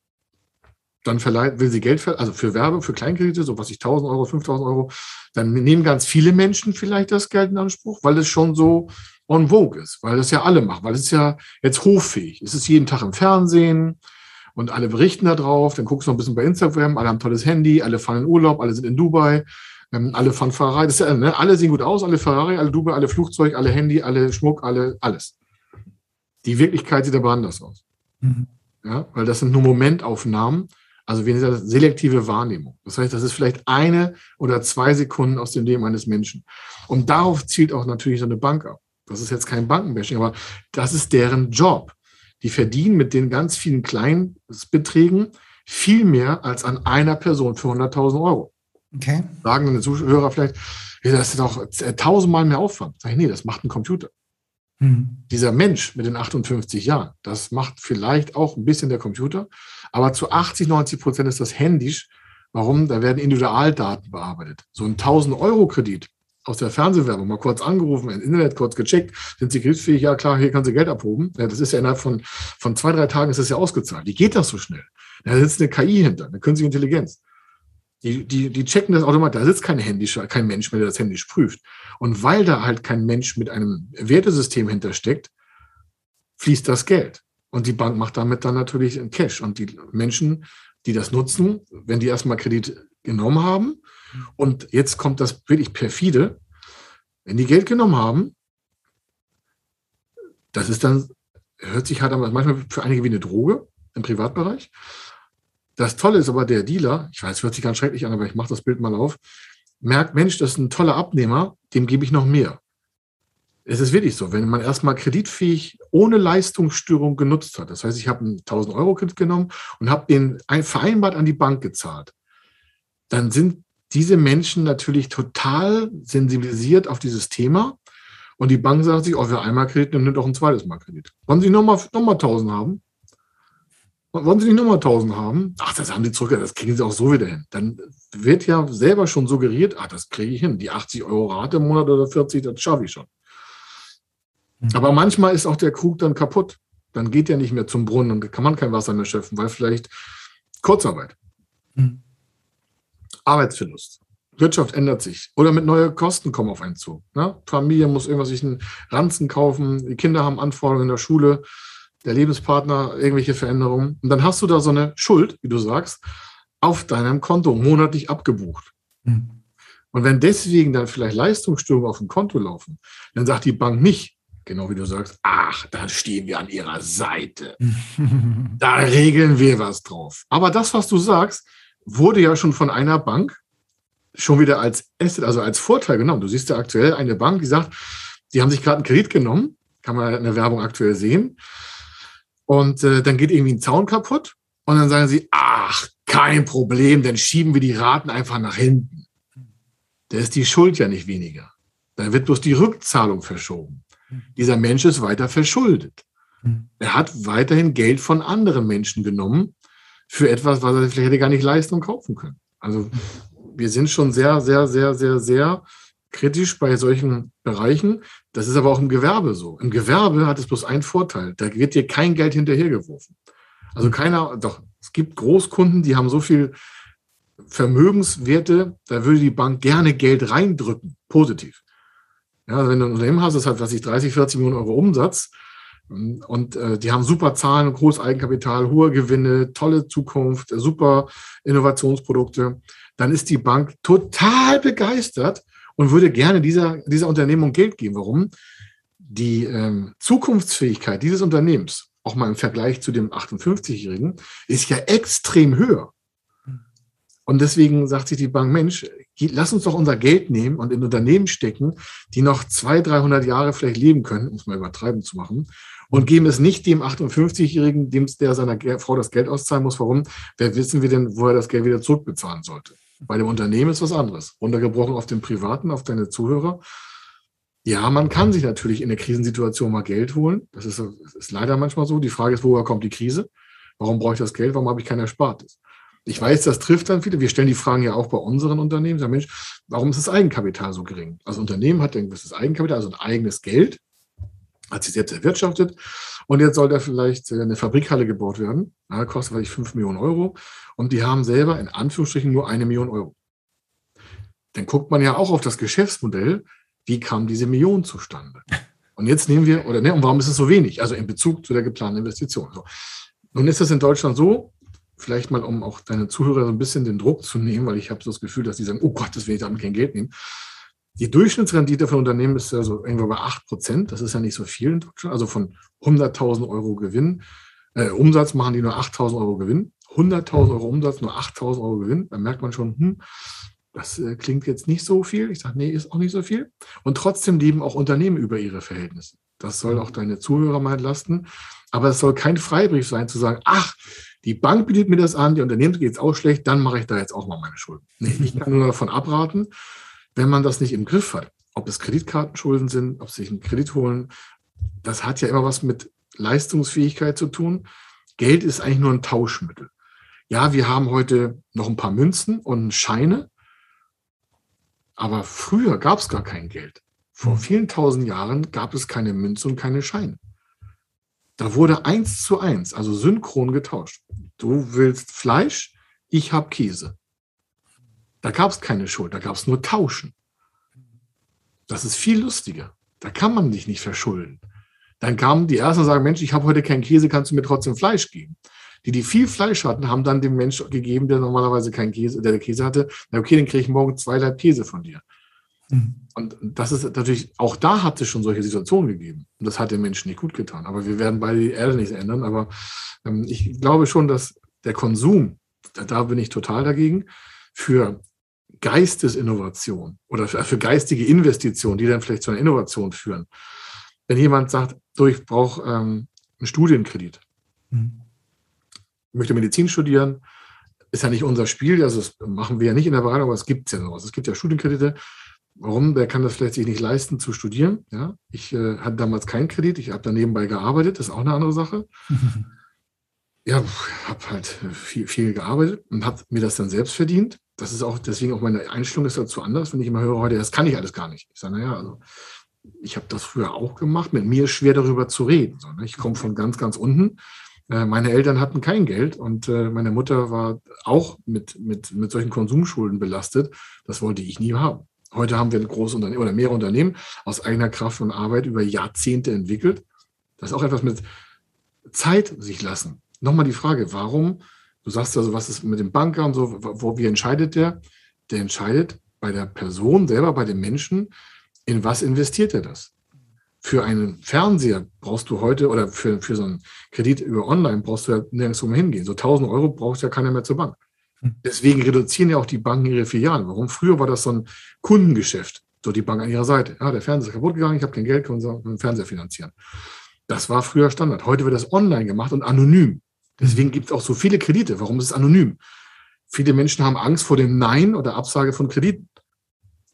dann verleiht, will sie Geld, also für Werbung, für Kleinkredite, so was ich 1000 Euro, 5000 Euro, dann nehmen ganz viele Menschen vielleicht das Geld in Anspruch, weil es schon so on vogue ist, weil das ja alle machen, weil es ja jetzt hoffähig. Es ist jeden Tag im Fernsehen und alle berichten da drauf, dann guckst du noch ein bisschen bei Instagram, alle haben tolles Handy, alle fahren in Urlaub, alle sind in Dubai, ähm, alle fahren Ferrari, das ist ja, ne? alle sehen gut aus, alle Ferrari, alle Dubai, alle Flugzeug, alle Handy, alle Schmuck, alle, alles. Die Wirklichkeit sieht aber anders aus. Mhm. Ja, weil das sind nur Momentaufnahmen also wir nennen selektive Wahrnehmung. Das heißt, das ist vielleicht eine oder zwei Sekunden aus dem Leben eines Menschen. Und darauf zielt auch natürlich so eine Bank ab. Das ist jetzt kein Bankenbashing, aber das ist deren Job. Die verdienen mit den ganz vielen kleinen Beträgen viel mehr als an einer Person für 100.000 Euro. Okay. Sagen dann die Zuhörer vielleicht, ja, das ist doch tausendmal mehr Aufwand. Sag ich, nee, das macht ein Computer. Mhm. Dieser Mensch mit den 58 Jahren, das macht vielleicht auch ein bisschen der Computer, aber zu 80, 90 Prozent ist das händisch. Warum? Da werden Individualdaten bearbeitet. So ein 1000-Euro-Kredit aus der Fernsehwerbung, mal kurz angerufen, im Internet kurz gecheckt, sind Sie kreditfähig? Ja, klar, hier kann Sie Geld abhoben. Ja, das ist ja innerhalb von, von zwei, drei Tagen ist das ja ausgezahlt. Wie geht das so schnell? Da sitzt eine KI hinter, eine künstliche Intelligenz. Die, die, die checken das automatisch. Da sitzt kein, händischer, kein Mensch mehr, der das händisch prüft. Und weil da halt kein Mensch mit einem Wertesystem hintersteckt, fließt das Geld. Und die Bank macht damit dann natürlich einen Cash. Und die Menschen, die das nutzen, wenn die erstmal Kredit genommen haben, und jetzt kommt das wirklich perfide, wenn die Geld genommen haben, das ist dann, hört sich halt manchmal für einige wie eine Droge im Privatbereich. Das Tolle ist aber, der Dealer, ich weiß, es hört sich ganz schrecklich an, aber ich mache das Bild mal auf, merkt, Mensch, das ist ein toller Abnehmer, dem gebe ich noch mehr. Es ist wirklich so, wenn man erstmal kreditfähig ohne Leistungsstörung genutzt hat, das heißt, ich habe einen 1000 Euro Kredit genommen und habe den vereinbart an die Bank gezahlt, dann sind diese Menschen natürlich total sensibilisiert auf dieses Thema und die Bank sagt sich, oh, wer einmal Kredit nimmt, nimmt auch ein zweites Mal Kredit. Wollen Sie nochmal noch mal 1000 haben? Wollen Sie nicht nochmal 1000 haben? Ach, das haben die zurück, das kriegen Sie auch so wieder hin. Dann wird ja selber schon suggeriert, ach, das kriege ich hin. Die 80 Euro Rate im Monat oder 40, das schaffe ich schon. Mhm. Aber manchmal ist auch der Krug dann kaputt. Dann geht er nicht mehr zum Brunnen und kann man kein Wasser mehr schöpfen, weil vielleicht Kurzarbeit, mhm. Arbeitsverlust, Wirtschaft ändert sich oder mit neuen Kosten kommen auf einen zu. Ne? Familie muss irgendwas sich einen Ranzen kaufen, die Kinder haben Anforderungen in der Schule der Lebenspartner irgendwelche Veränderungen. Und dann hast du da so eine Schuld, wie du sagst, auf deinem Konto monatlich abgebucht. Mhm. Und wenn deswegen dann vielleicht Leistungsstörungen auf dem Konto laufen, dann sagt die Bank nicht, genau wie du sagst, ach, da stehen wir an ihrer Seite. *laughs* da regeln wir was drauf. Aber das, was du sagst, wurde ja schon von einer Bank schon wieder als Asset, also als Vorteil genommen. Du siehst ja aktuell eine Bank, die sagt, die haben sich gerade einen Kredit genommen, kann man in der Werbung aktuell sehen. Und äh, dann geht irgendwie ein Zaun kaputt und dann sagen sie, ach, kein Problem, dann schieben wir die Raten einfach nach hinten. Da ist die Schuld ja nicht weniger. Dann wird bloß die Rückzahlung verschoben. Dieser Mensch ist weiter verschuldet. Er hat weiterhin Geld von anderen Menschen genommen für etwas, was er vielleicht hätte gar nicht leisten und kaufen können. Also wir sind schon sehr, sehr, sehr, sehr, sehr kritisch bei solchen Bereichen. Das ist aber auch im Gewerbe so. Im Gewerbe hat es bloß einen Vorteil. Da wird dir kein Geld hinterhergeworfen. Also keiner, doch, es gibt Großkunden, die haben so viel Vermögenswerte, da würde die Bank gerne Geld reindrücken, positiv. Ja, also wenn du ein Unternehmen hast, das hat, was ich 30, 40 Millionen Euro Umsatz, Und äh, die haben super Zahlen, hohes Eigenkapital, hohe Gewinne, tolle Zukunft, super Innovationsprodukte. Dann ist die Bank total begeistert und würde gerne dieser, dieser Unternehmung Geld geben. Warum? Die ähm, Zukunftsfähigkeit dieses Unternehmens, auch mal im Vergleich zu dem 58-Jährigen, ist ja extrem höher. Und deswegen sagt sich die Bank, Mensch, lass uns doch unser Geld nehmen und in Unternehmen stecken, die noch 200, 300 Jahre vielleicht leben können, um es mal übertreiben zu machen, und geben es nicht dem 58-Jährigen, dem der seiner Frau das Geld auszahlen muss. Warum? Wer wissen wir denn, wo er das Geld wieder zurückbezahlen sollte? Bei dem Unternehmen ist was anderes. Runtergebrochen auf den Privaten, auf deine Zuhörer. Ja, man kann sich natürlich in der Krisensituation mal Geld holen. Das ist, ist leider manchmal so. Die Frage ist, woher kommt die Krise? Warum brauche ich das Geld? Warum habe ich kein Erspartes? Ich weiß, das trifft dann viele. Wir stellen die Fragen ja auch bei unseren Unternehmen. Sagen, Mensch, warum ist das Eigenkapital so gering? Also Unternehmen hat ein gewisses Eigenkapital, also ein eigenes Geld, hat sich selbst erwirtschaftet. Und jetzt soll da vielleicht eine Fabrikhalle gebaut werden. Ja, kostet vielleicht 5 Millionen Euro. Und die haben selber in Anführungsstrichen nur eine Million Euro. Dann guckt man ja auch auf das Geschäftsmodell. Wie kam diese Million zustande? Und jetzt nehmen wir, oder ne, und warum ist es so wenig? Also in Bezug zu der geplanten Investition. So. Nun ist es in Deutschland so, vielleicht mal, um auch deine Zuhörer so ein bisschen den Druck zu nehmen, weil ich habe so das Gefühl, dass die sagen, oh Gott, das will ich damit kein Geld nehmen. Die Durchschnittsrendite von Unternehmen ist ja so irgendwo bei 8 Prozent. Das ist ja nicht so viel in Deutschland. Also von 100.000 Euro Gewinn, äh, Umsatz machen die nur 8.000 Euro Gewinn. 100.000 Euro Umsatz, nur 8.000 Euro Gewinn. Da merkt man schon, hm, das äh, klingt jetzt nicht so viel. Ich sage, nee, ist auch nicht so viel. Und trotzdem leben auch Unternehmen über ihre Verhältnisse. Das soll auch deine Zuhörer mal entlasten. Aber es soll kein Freibrief sein, zu sagen, ach, die Bank bietet mir das an, die Unternehmen geht es auch schlecht, dann mache ich da jetzt auch mal meine Schulden. Nee, ich kann nur davon abraten, wenn man das nicht im Griff hat, ob es Kreditkartenschulden sind, ob sie sich einen Kredit holen, das hat ja immer was mit Leistungsfähigkeit zu tun. Geld ist eigentlich nur ein Tauschmittel. Ja, wir haben heute noch ein paar Münzen und Scheine, aber früher gab es gar kein Geld. Vor hm. vielen tausend Jahren gab es keine Münze und keine Scheine. Da wurde eins zu eins, also synchron getauscht. Du willst Fleisch, ich habe Käse. Da gab es keine Schuld, da gab es nur Tauschen. Das ist viel lustiger. Da kann man dich nicht verschulden. Dann kamen die Ersten und sagen, Mensch, ich habe heute keinen Käse, kannst du mir trotzdem Fleisch geben? Die, die viel Fleisch hatten, haben dann dem Mensch gegeben, der normalerweise keinen Käse, der Käse hatte, na okay, dann kriege ich morgen zwei Leib Käse von dir. Mhm. Und das ist natürlich, auch da hat es schon solche Situationen gegeben. Und das hat den Menschen nicht gut getan. Aber wir werden beide die Erde nicht ändern. Aber ähm, ich glaube schon, dass der Konsum, da, da, bin ich total dagegen, für Geistesinnovation oder für, für geistige Investitionen, die dann vielleicht zu einer Innovation führen. Wenn jemand sagt, so, ich brauche ähm, einen Studienkredit, mhm. möchte Medizin studieren, ist ja nicht unser Spiel, also das machen wir ja nicht in der Beratung, aber es gibt ja sowas. Es gibt ja Studienkredite, Warum? Wer kann das vielleicht sich nicht leisten zu studieren? Ja, ich äh, hatte damals keinen Kredit, ich habe da nebenbei gearbeitet, das ist auch eine andere Sache. *laughs* ja, habe halt viel, viel gearbeitet und habe mir das dann selbst verdient. Das ist auch, deswegen auch meine Einstellung ist dazu anders, wenn ich immer höre heute, das kann ich alles gar nicht. Ich sage, naja, also ich habe das früher auch gemacht. Mit mir ist schwer darüber zu reden. So, ne? Ich komme von ganz, ganz unten. Äh, meine Eltern hatten kein Geld und äh, meine Mutter war auch mit, mit, mit solchen Konsumschulden belastet. Das wollte ich nie haben. Heute haben wir ein großes Unternehmen oder mehrere Unternehmen aus eigener Kraft und Arbeit über Jahrzehnte entwickelt. Das ist auch etwas mit Zeit sich lassen. Nochmal die Frage, warum? Du sagst also, was ist mit dem Banker und so, wo, wie entscheidet der? Der entscheidet bei der Person selber, bei dem Menschen, in was investiert er das? Für einen Fernseher brauchst du heute oder für, für so einen Kredit über Online brauchst du ja nirgendwo mehr hingehen. So 1000 Euro braucht ja keiner mehr zur Bank. Deswegen reduzieren ja auch die Banken ihre Filialen. Warum? Früher war das so ein Kundengeschäft. So die Bank an ihrer Seite. Ja, der Fernseher ist kaputt gegangen, ich habe kein Geld, können Sie den Fernseher finanzieren. Das war früher Standard. Heute wird das online gemacht und anonym. Deswegen gibt es auch so viele Kredite. Warum ist es anonym? Viele Menschen haben Angst vor dem Nein oder Absage von Krediten.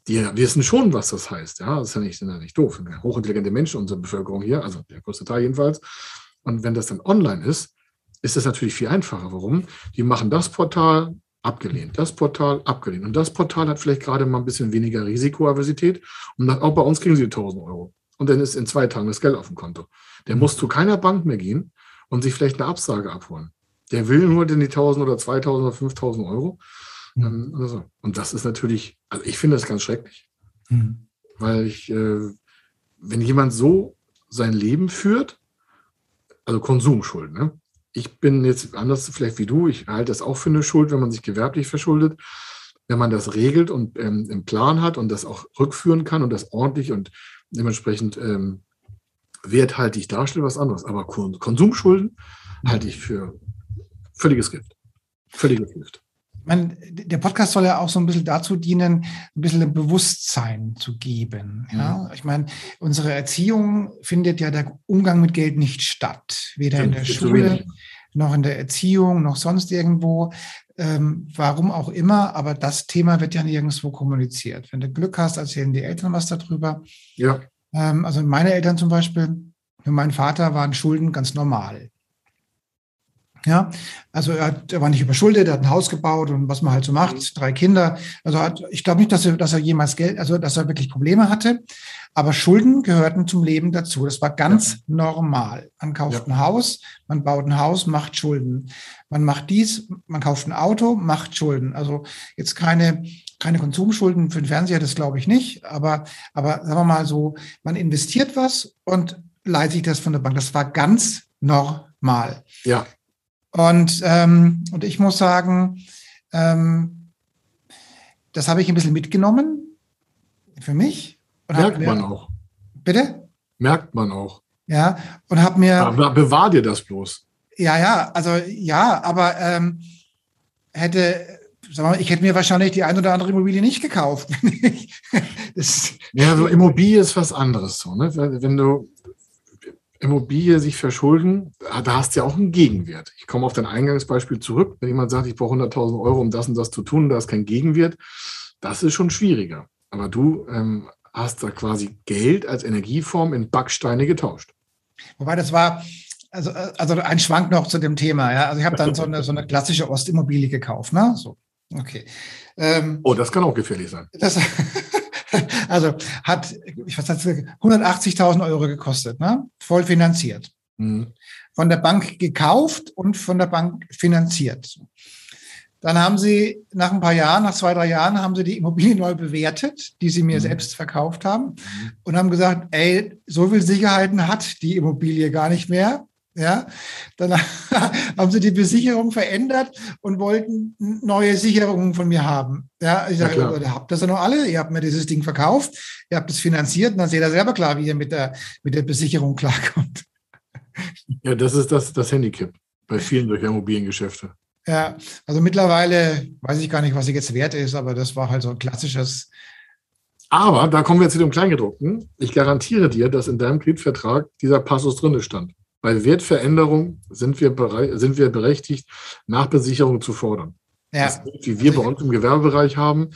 Die wissen schon, was das heißt. Ja, das ist ja nicht, sind ja nicht doof. Hochintelligente Menschen, unsere Bevölkerung hier, also der größte Teil jedenfalls. Und wenn das dann online ist, ist das natürlich viel einfacher. Warum? Die machen das Portal abgelehnt, das Portal abgelehnt. Und das Portal hat vielleicht gerade mal ein bisschen weniger Risikoaversität und sagt, auch bei uns kriegen sie 1000 Euro. Und dann ist in zwei Tagen das Geld auf dem Konto. Der muss zu keiner Bank mehr gehen und sich vielleicht eine Absage abholen. Der will nur denn die 1000 oder 2000 oder 5000 Euro. Mhm. Also, und das ist natürlich, also ich finde das ganz schrecklich. Mhm. Weil ich, äh, wenn jemand so sein Leben führt also Konsumschulden. Ne? Ich bin jetzt anders vielleicht wie du, ich halte das auch für eine Schuld, wenn man sich gewerblich verschuldet. Wenn man das regelt und ähm, im Plan hat und das auch rückführen kann und das ordentlich und dementsprechend ähm, werthaltig darstellt, was anderes. Aber Konsumschulden halte ich für völliges Gift. Völliges Gift. Man, der Podcast soll ja auch so ein bisschen dazu dienen, ein bisschen ein Bewusstsein zu geben. Ja? Mhm. Ich meine, unsere Erziehung findet ja der Umgang mit Geld nicht statt. Weder ja, in der Schule noch in der Erziehung, noch sonst irgendwo. Ähm, warum auch immer, aber das Thema wird ja nirgendwo kommuniziert. Wenn du Glück hast, erzählen die Eltern was darüber. Ja. Ähm, also meine Eltern zum Beispiel, für meinen Vater waren Schulden ganz normal. Ja, also er, hat, er war nicht überschuldet, er hat ein Haus gebaut und was man halt so macht, mhm. drei Kinder. Also hat, ich glaube nicht, dass er, dass er jemals Geld, also dass er wirklich Probleme hatte. Aber Schulden gehörten zum Leben dazu. Das war ganz ja. normal. Man kauft ja. ein Haus, man baut ein Haus, macht Schulden. Man macht dies, man kauft ein Auto, macht Schulden. Also jetzt keine, keine Konsumschulden für den Fernseher, das glaube ich nicht. Aber, aber sagen wir mal so, man investiert was und leiht sich das von der Bank. Das war ganz normal. Ja. Und, ähm, und ich muss sagen, ähm, das habe ich ein bisschen mitgenommen für mich. Merkt mir, man auch. Bitte? Merkt man auch. Ja, und habe mir. Aber bewahr dir das bloß. Ja, ja, also ja, aber ähm, hätte, mal, ich hätte mir wahrscheinlich die ein oder andere Immobilie nicht gekauft. *laughs* ja, so Immobilie ist was anderes so, ne? Wenn du, Immobilie sich verschulden, da hast du ja auch einen Gegenwert. Ich komme auf dein Eingangsbeispiel zurück. Wenn jemand sagt, ich brauche 100.000 Euro, um das und das zu tun, da ist kein Gegenwert, das ist schon schwieriger. Aber du ähm, hast da quasi Geld als Energieform in Backsteine getauscht. Wobei das war, also, also ein Schwank noch zu dem Thema. Ja? Also ich habe dann so eine, so eine klassische Ostimmobilie gekauft. Ne? So, okay. Ähm, oh, das kann auch gefährlich sein. Das, *laughs* also hat, ich weiß nicht, 180.000 Euro gekostet, ne? voll finanziert. Mhm. Von der Bank gekauft und von der Bank finanziert. Dann haben sie nach ein paar Jahren, nach zwei, drei Jahren, haben sie die Immobilie neu bewertet, die sie mir mhm. selbst verkauft haben mhm. und haben gesagt, ey, so viel Sicherheiten hat die Immobilie gar nicht mehr. Ja, dann *laughs* haben sie die Besicherung verändert und wollten neue Sicherungen von mir haben. Ja, ich sage, ja, ihr habt das ja noch alle, ihr habt mir dieses Ding verkauft, ihr habt es finanziert und dann seht ihr selber klar, wie ihr mit der, mit der Besicherung klarkommt. *laughs* Ja, das ist das, das Handicap bei vielen durch Immobiliengeschäfte. Ja, also mittlerweile weiß ich gar nicht, was sie jetzt wert ist, aber das war halt so ein klassisches. Aber da kommen wir zu dem Kleingedruckten. Ich garantiere dir, dass in deinem Kreditvertrag dieser Passus drin stand. Bei Wertveränderung sind wir, sind wir berechtigt, Nachbesicherung zu fordern. Ja. Das, wie wir bei uns im Gewerbebereich haben,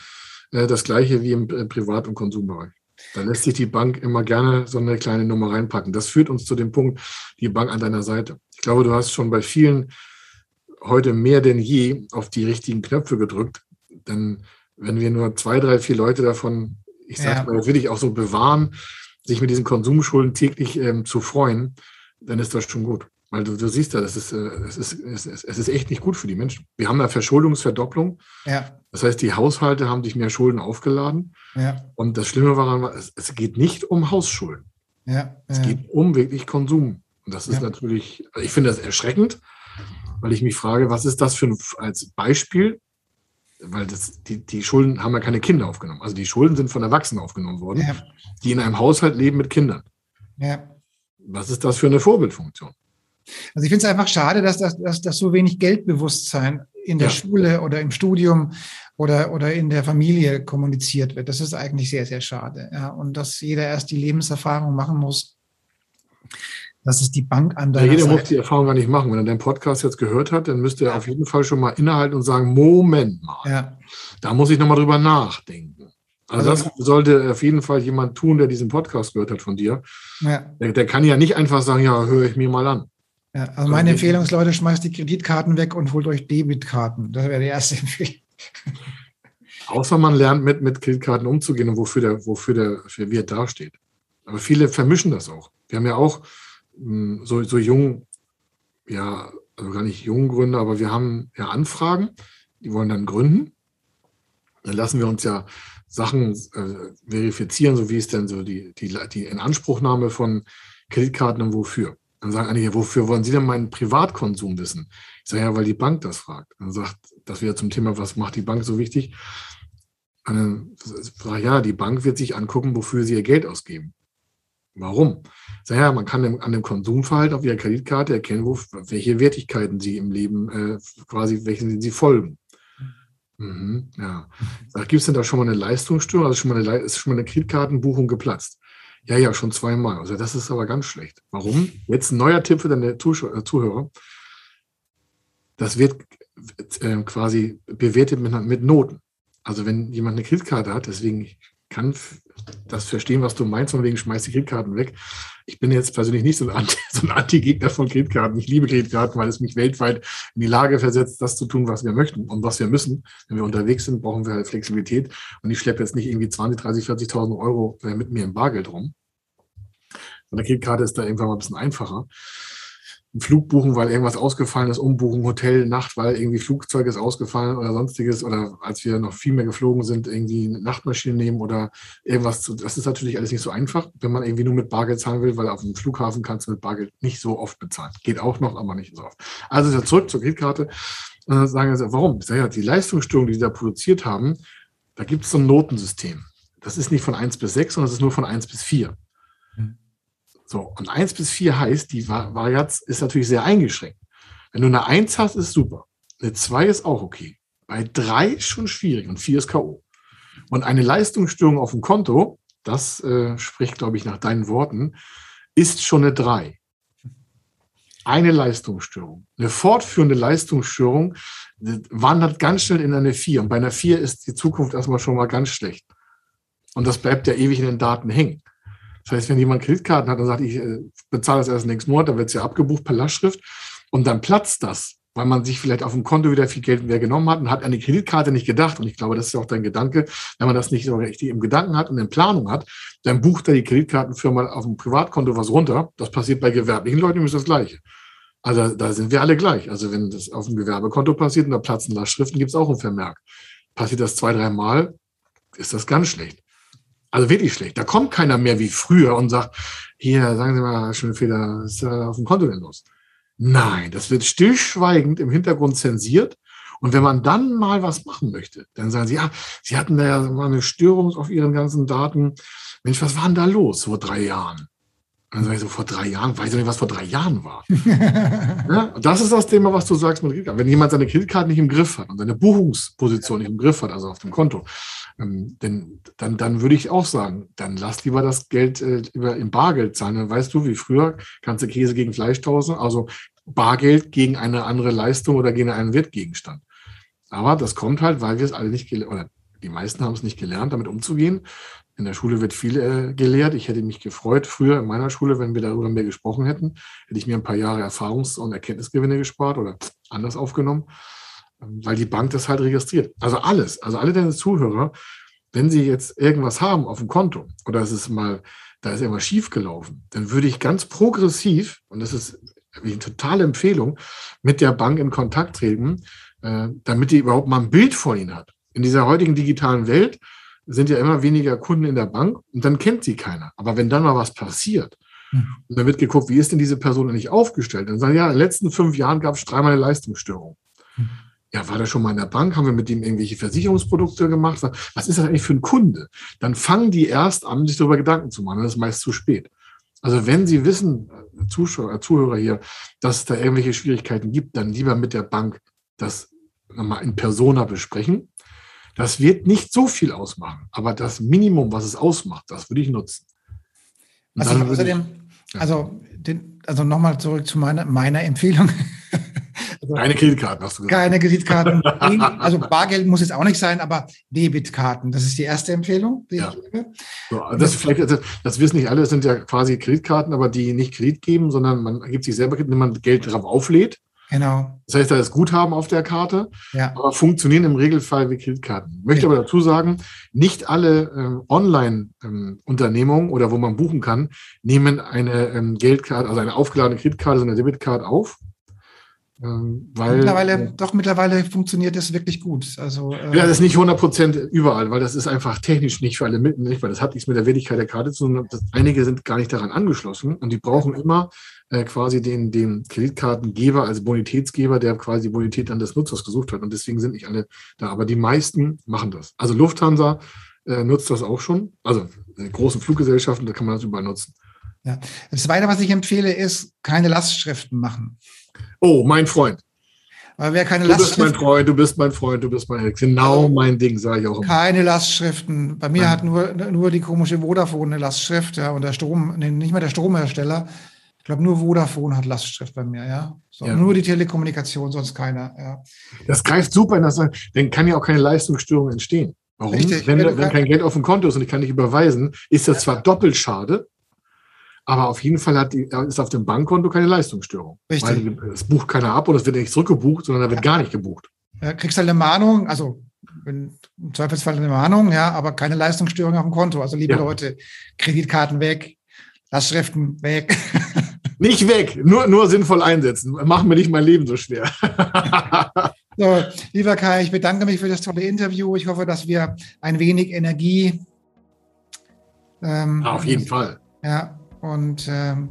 äh, das gleiche wie im äh, Privat- und Konsumbereich. Da lässt sich die Bank immer gerne so eine kleine Nummer reinpacken. Das führt uns zu dem Punkt, die Bank an deiner Seite. Ich glaube, du hast schon bei vielen heute mehr denn je auf die richtigen Knöpfe gedrückt. Denn wenn wir nur zwei, drei, vier Leute davon, ich sage ja. mal, will ich auch so bewahren, sich mit diesen Konsumschulden täglich ähm, zu freuen, dann ist das schon gut. Weil du, du siehst ja, das ist, äh, es, ist, es, ist, es ist echt nicht gut für die Menschen. Wir haben eine Verschuldungsverdopplung. Ja. Das heißt, die Haushalte haben sich mehr Schulden aufgeladen. Ja. Und das Schlimme war, es, es geht nicht um Hausschulden. Ja. Es geht um wirklich Konsum. Und das ist natürlich, ich finde das erschreckend, weil ich mich frage, was ist das für ein, als Beispiel? Weil das, die, die Schulden haben ja keine Kinder aufgenommen. Also die Schulden sind von Erwachsenen aufgenommen worden, die in einem Haushalt leben mit Kindern. Ja. Was ist das für eine Vorbildfunktion? Also ich finde es einfach schade, dass, dass, dass, dass so wenig Geldbewusstsein in der ja. Schule oder im Studium oder, oder in der Familie kommuniziert wird. Das ist eigentlich sehr, sehr schade. Ja. Und dass jeder erst die Lebenserfahrung machen muss, das ist die Bank an deiner ja, jeder Seite. muss die Erfahrung gar nicht machen. Wenn er den Podcast jetzt gehört hat, dann müsste er auf jeden Fall schon mal innehalten und sagen, Moment mal, ja. da muss ich nochmal drüber nachdenken. Also, also, das sollte auf jeden Fall jemand tun, der diesen Podcast gehört hat von dir. Ja. Der, der kann ja nicht einfach sagen, ja, höre ich mir mal an. Ja, also meine Empfehlung ist, Leute, schmeißt die Kreditkarten weg und holt euch Debitkarten. Das wäre die erste *laughs* Empfehlung. Außer man lernt mit, mit Kreditkarten umzugehen und wofür der, wofür der für Wert dasteht. Aber viele vermischen das auch. Wir haben ja auch hm, so, so jung, ja, also gar nicht jung Gründer, aber wir haben ja Anfragen, die wollen dann gründen. Dann lassen wir uns ja Sachen äh, verifizieren, so wie es denn so die, die, die Inanspruchnahme von Kreditkarten und wofür. Dann sagen einige, wofür wollen Sie denn meinen Privatkonsum wissen? Ich sage ja, weil die Bank das fragt. Dann sagt, das wäre zum Thema, was macht die Bank so wichtig? Dann sage ja, die Bank wird sich angucken, wofür sie ihr Geld ausgeben. Warum? Sag ja, man kann an dem Konsumverhalten auf ihrer Kreditkarte erkennen, wo, welche Wertigkeiten sie im Leben äh, quasi, welchen sie folgen. Mhm, ja. Gibt es denn da schon mal eine Leistungsstörung? Also schon mal eine, ist schon mal eine Kreditkartenbuchung geplatzt? Ja, ja, schon zweimal. Also das ist aber ganz schlecht. Warum? Jetzt ein neuer Tipp für deine äh, Zuhörer. Das wird äh, quasi bewertet mit, mit Noten. Also wenn jemand eine Kreditkarte hat, deswegen kann das verstehen, was du meinst, von wegen schmeiß die Kreditkarten weg. Ich bin jetzt persönlich nicht *laughs* so ein, Anti-Gegner von Kreditkarten. Ich liebe Kreditkarten, weil es mich weltweit in die Lage versetzt, das zu tun, was wir möchten und was wir müssen. Wenn wir unterwegs sind, brauchen wir halt Flexibilität. Und ich schleppe jetzt nicht irgendwie 20, 30, 40.000 Euro äh, mit mir im Bargeld rum. Von der Kreditkarte ist da irgendwann mal ein bisschen einfacher einen Flug buchen, weil irgendwas ausgefallen ist, umbuchen, Hotel, Nacht, weil irgendwie Flugzeug ist ausgefallen oder sonstiges oder als wir noch viel mehr geflogen sind, irgendwie eine Nachtmaschine nehmen oder irgendwas. Das ist natürlich alles nicht so einfach, wenn man irgendwie nur mit Bargeld zahlen will, weil auf dem Flughafen kannst du mit Bargeld nicht so oft bezahlen. Geht auch noch, aber nicht so oft. Also zurück zur Kreditkarte. Äh, sagen sie, warum? Ich sage, ja, die Leistungsstörung, die sie da produziert haben, da gibt es so ein Notensystem. Das ist nicht von 1 bis 6, sondern es ist nur von 1 bis 4. So, und 1 bis 4 heißt, die Varianz ist natürlich sehr eingeschränkt. Wenn du eine 1 hast, ist super. Eine 2 ist auch okay. Bei 3 ist schon schwierig und 4 ist K.O. Und eine Leistungsstörung auf dem Konto, das äh, spricht, glaube ich, nach deinen Worten, ist schon eine 3. Eine Leistungsstörung. Eine fortführende Leistungsstörung wandert ganz schnell in eine 4. Und bei einer 4 ist die Zukunft erstmal schon mal ganz schlecht. Und das bleibt ja ewig in den Daten hängen. Das heißt, wenn jemand Kreditkarten hat und sagt, ich äh, bezahle das erst nächsten Monat, dann wird es ja abgebucht per Lastschrift und dann platzt das, weil man sich vielleicht auf dem Konto wieder viel Geld mehr genommen hat und hat an die Kreditkarte nicht gedacht. Und ich glaube, das ist auch dein Gedanke. Wenn man das nicht so richtig im Gedanken hat und in Planung hat, dann bucht da die Kreditkartenfirma auf dem Privatkonto was runter. Das passiert bei gewerblichen Leuten ist das Gleiche. Also da sind wir alle gleich. Also wenn das auf dem Gewerbekonto passiert und da platzen Lastschriften, gibt es auch ein Vermerk. Passiert das zwei, dreimal, ist das ganz schlecht. Also wirklich schlecht. Da kommt keiner mehr wie früher und sagt, hier, sagen Sie mal, Schönfeder, was ist da auf dem Konto denn los? Nein, das wird stillschweigend im Hintergrund zensiert. Und wenn man dann mal was machen möchte, dann sagen sie, ja, Sie hatten da ja mal eine Störung auf Ihren ganzen Daten. Mensch, was war denn da los vor drei Jahren? Ich so, vor drei Jahren, weiß ich nicht, was vor drei Jahren war. *laughs* ja, das ist das Thema, was du sagst mit Kreditkarte. Wenn jemand seine Kreditkarte nicht im Griff hat und seine Buchungsposition nicht im Griff hat, also auf dem Konto, ähm, denn dann, dann würde ich auch sagen, dann lass lieber das Geld äh, im Bargeld zahlen. Dann weißt du, wie früher kannst du Käse gegen Fleisch tauschen, also Bargeld gegen eine andere Leistung oder gegen einen Wertgegenstand. Aber das kommt halt, weil wir es alle nicht gelernt, oder die meisten haben es nicht gelernt, damit umzugehen. In der Schule wird viel äh, gelehrt. Ich hätte mich gefreut, früher in meiner Schule, wenn wir darüber mehr gesprochen hätten, hätte ich mir ein paar Jahre Erfahrungs- und Erkenntnisgewinne gespart oder anders aufgenommen weil die Bank das halt registriert. Also alles, also alle deine Zuhörer, wenn sie jetzt irgendwas haben auf dem Konto oder es ist mal, da ist irgendwas schiefgelaufen, dann würde ich ganz progressiv, und das ist eine totale Empfehlung, mit der Bank in Kontakt treten, äh, damit die überhaupt mal ein Bild von ihnen hat. In dieser heutigen digitalen Welt sind ja immer weniger Kunden in der Bank und dann kennt sie keiner. Aber wenn dann mal was passiert, hm. und dann wird geguckt, wie ist denn diese Person eigentlich aufgestellt? Dann sagen, ja, in den letzten fünf Jahren gab es dreimal eine Leistungsstörung. Hm ja, war der schon mal in der Bank? Haben wir mit dem irgendwelche Versicherungsprodukte gemacht? Was ist das eigentlich für ein Kunde? Dann fangen die erst an, sich darüber Gedanken zu machen. Das ist meist zu spät. Also wenn Sie wissen, äh, Zuschauer, äh, Zuhörer hier, dass es da irgendwelche Schwierigkeiten gibt, dann lieber mit der Bank das nochmal in Persona besprechen. Das wird nicht so viel ausmachen, aber das Minimum, was es ausmacht, das würde ich nutzen. Was ich außerdem, ja. also, also nochmal zurück zu meiner, meiner Empfehlung. *laughs* Also keine Kreditkarten, hast du gesagt. Keine Kreditkarten. *laughs* also Bargeld muss jetzt auch nicht sein, aber Debitkarten. Das ist die erste Empfehlung, die ja. ich gebe. So, also das, vielleicht, das, das, wissen nicht alle, das sind ja quasi Kreditkarten, aber die nicht Kredit geben, sondern man gibt sich selber, wenn man Geld drauf auflädt. Genau. Das heißt, da ist Guthaben auf der Karte, ja. aber funktionieren im Regelfall wie Kreditkarten. Ich möchte ja. aber dazu sagen, nicht alle ähm, Online-Unternehmungen ähm, oder wo man buchen kann, nehmen eine ähm, Geldkarte, also eine aufgeladene Kreditkarte, so eine Debitkarte auf Ähm, weil, mittlerweile, äh, doch mittlerweile funktioniert das wirklich gut. Also, äh, ja, das ist nicht 100 Prozent überall, weil das ist einfach technisch nicht für alle mit, nicht, weil das hat nichts mit der Wertigkeit der Karte zu tun. Einige sind gar nicht daran angeschlossen und die brauchen immer äh, quasi den, den Kreditkartengeber als Bonitätsgeber, der quasi die Bonität dann des Nutzers gesucht hat. Und deswegen sind nicht alle da. Aber die meisten machen das. Also Lufthansa äh, nutzt das auch schon. Also äh, großen Fluggesellschaften, da kann man das überall nutzen. Ja. Das Zweite, was ich empfehle, ist keine Lastschriften machen. Oh, mein Freund. Weil wer keine du bist mein Freund, du bist mein Freund, du bist mein Genau mein Ding, sage ich auch immer. Keine Lastschriften. Bei mir Nein. hat nur, nur die komische Vodafone eine Lastschrift, ja, und der Strom, nee, nicht mal der Stromhersteller. Ich glaube, nur Vodafone hat Lastschrift bei mir, ja. So, ja. Nur die Telekommunikation, sonst keiner, ja. Das greift super in das, dann kann ja auch keine Leistungsstörung entstehen. Warum? Richtig. Wenn, wenn, wenn kein Geld auf dem Konto ist und ich kann nicht überweisen, ist das ja. zwar doppelt schade, aber auf jeden Fall hat die, ist auf dem Bankkonto keine Leistungsstörung. Richtig. Weil es bucht keiner ab und es wird nicht zurückgebucht, sondern da wird gar nicht gebucht. Ja, kriegst halt eine Mahnung, also im Zweifelsfall eine Mahnung, ja, aber keine Leistungsstörung auf dem Konto. Also liebe. Leute, Kreditkarten weg, Lastschriften weg. *laughs* Nicht weg, nur, nur sinnvoll einsetzen. Machen mir nicht mein Leben so schwer. *laughs* so, lieber Kai, ich bedanke mich für das tolle Interview. Ich hoffe, dass wir ein wenig Energie. Ähm, auf jeden Fall. Ja, und ähm,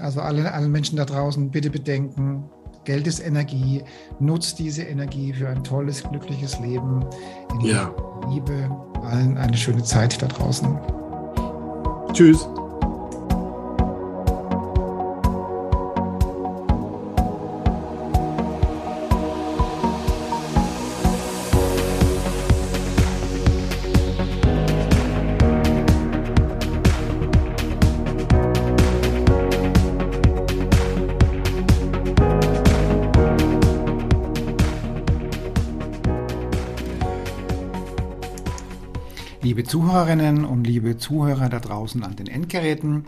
also alle, alle Menschen da draußen, bitte bedenken, Geld ist Energie. Nutzt diese Energie für ein tolles, glückliches Leben. In ja. Liebe. Allen eine schöne Zeit da draußen. Tschüss. Liebe Zuhörerinnen und liebe Zuhörer da draußen an den Endgeräten,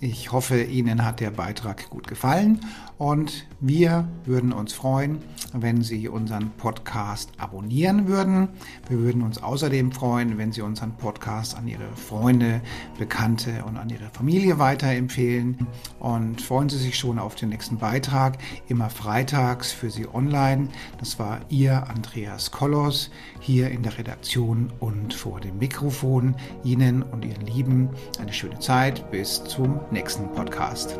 ich hoffe, Ihnen hat der Beitrag gut gefallen und wir würden uns freuen, wenn Sie unseren Podcast abonnieren würden. Wir würden uns außerdem freuen, wenn Sie unseren Podcast an Ihre Freunde, Bekannte und an Ihre Familie weiterempfehlen. Und freuen Sie sich schon auf den nächsten Beitrag, immer freitags für Sie online. Das war Ihr Andreas Kollos hier in der Redaktion und vor dem Mikrofon. Ihnen und Ihren Lieben eine schöne Zeit. Bis zum nächsten Podcast.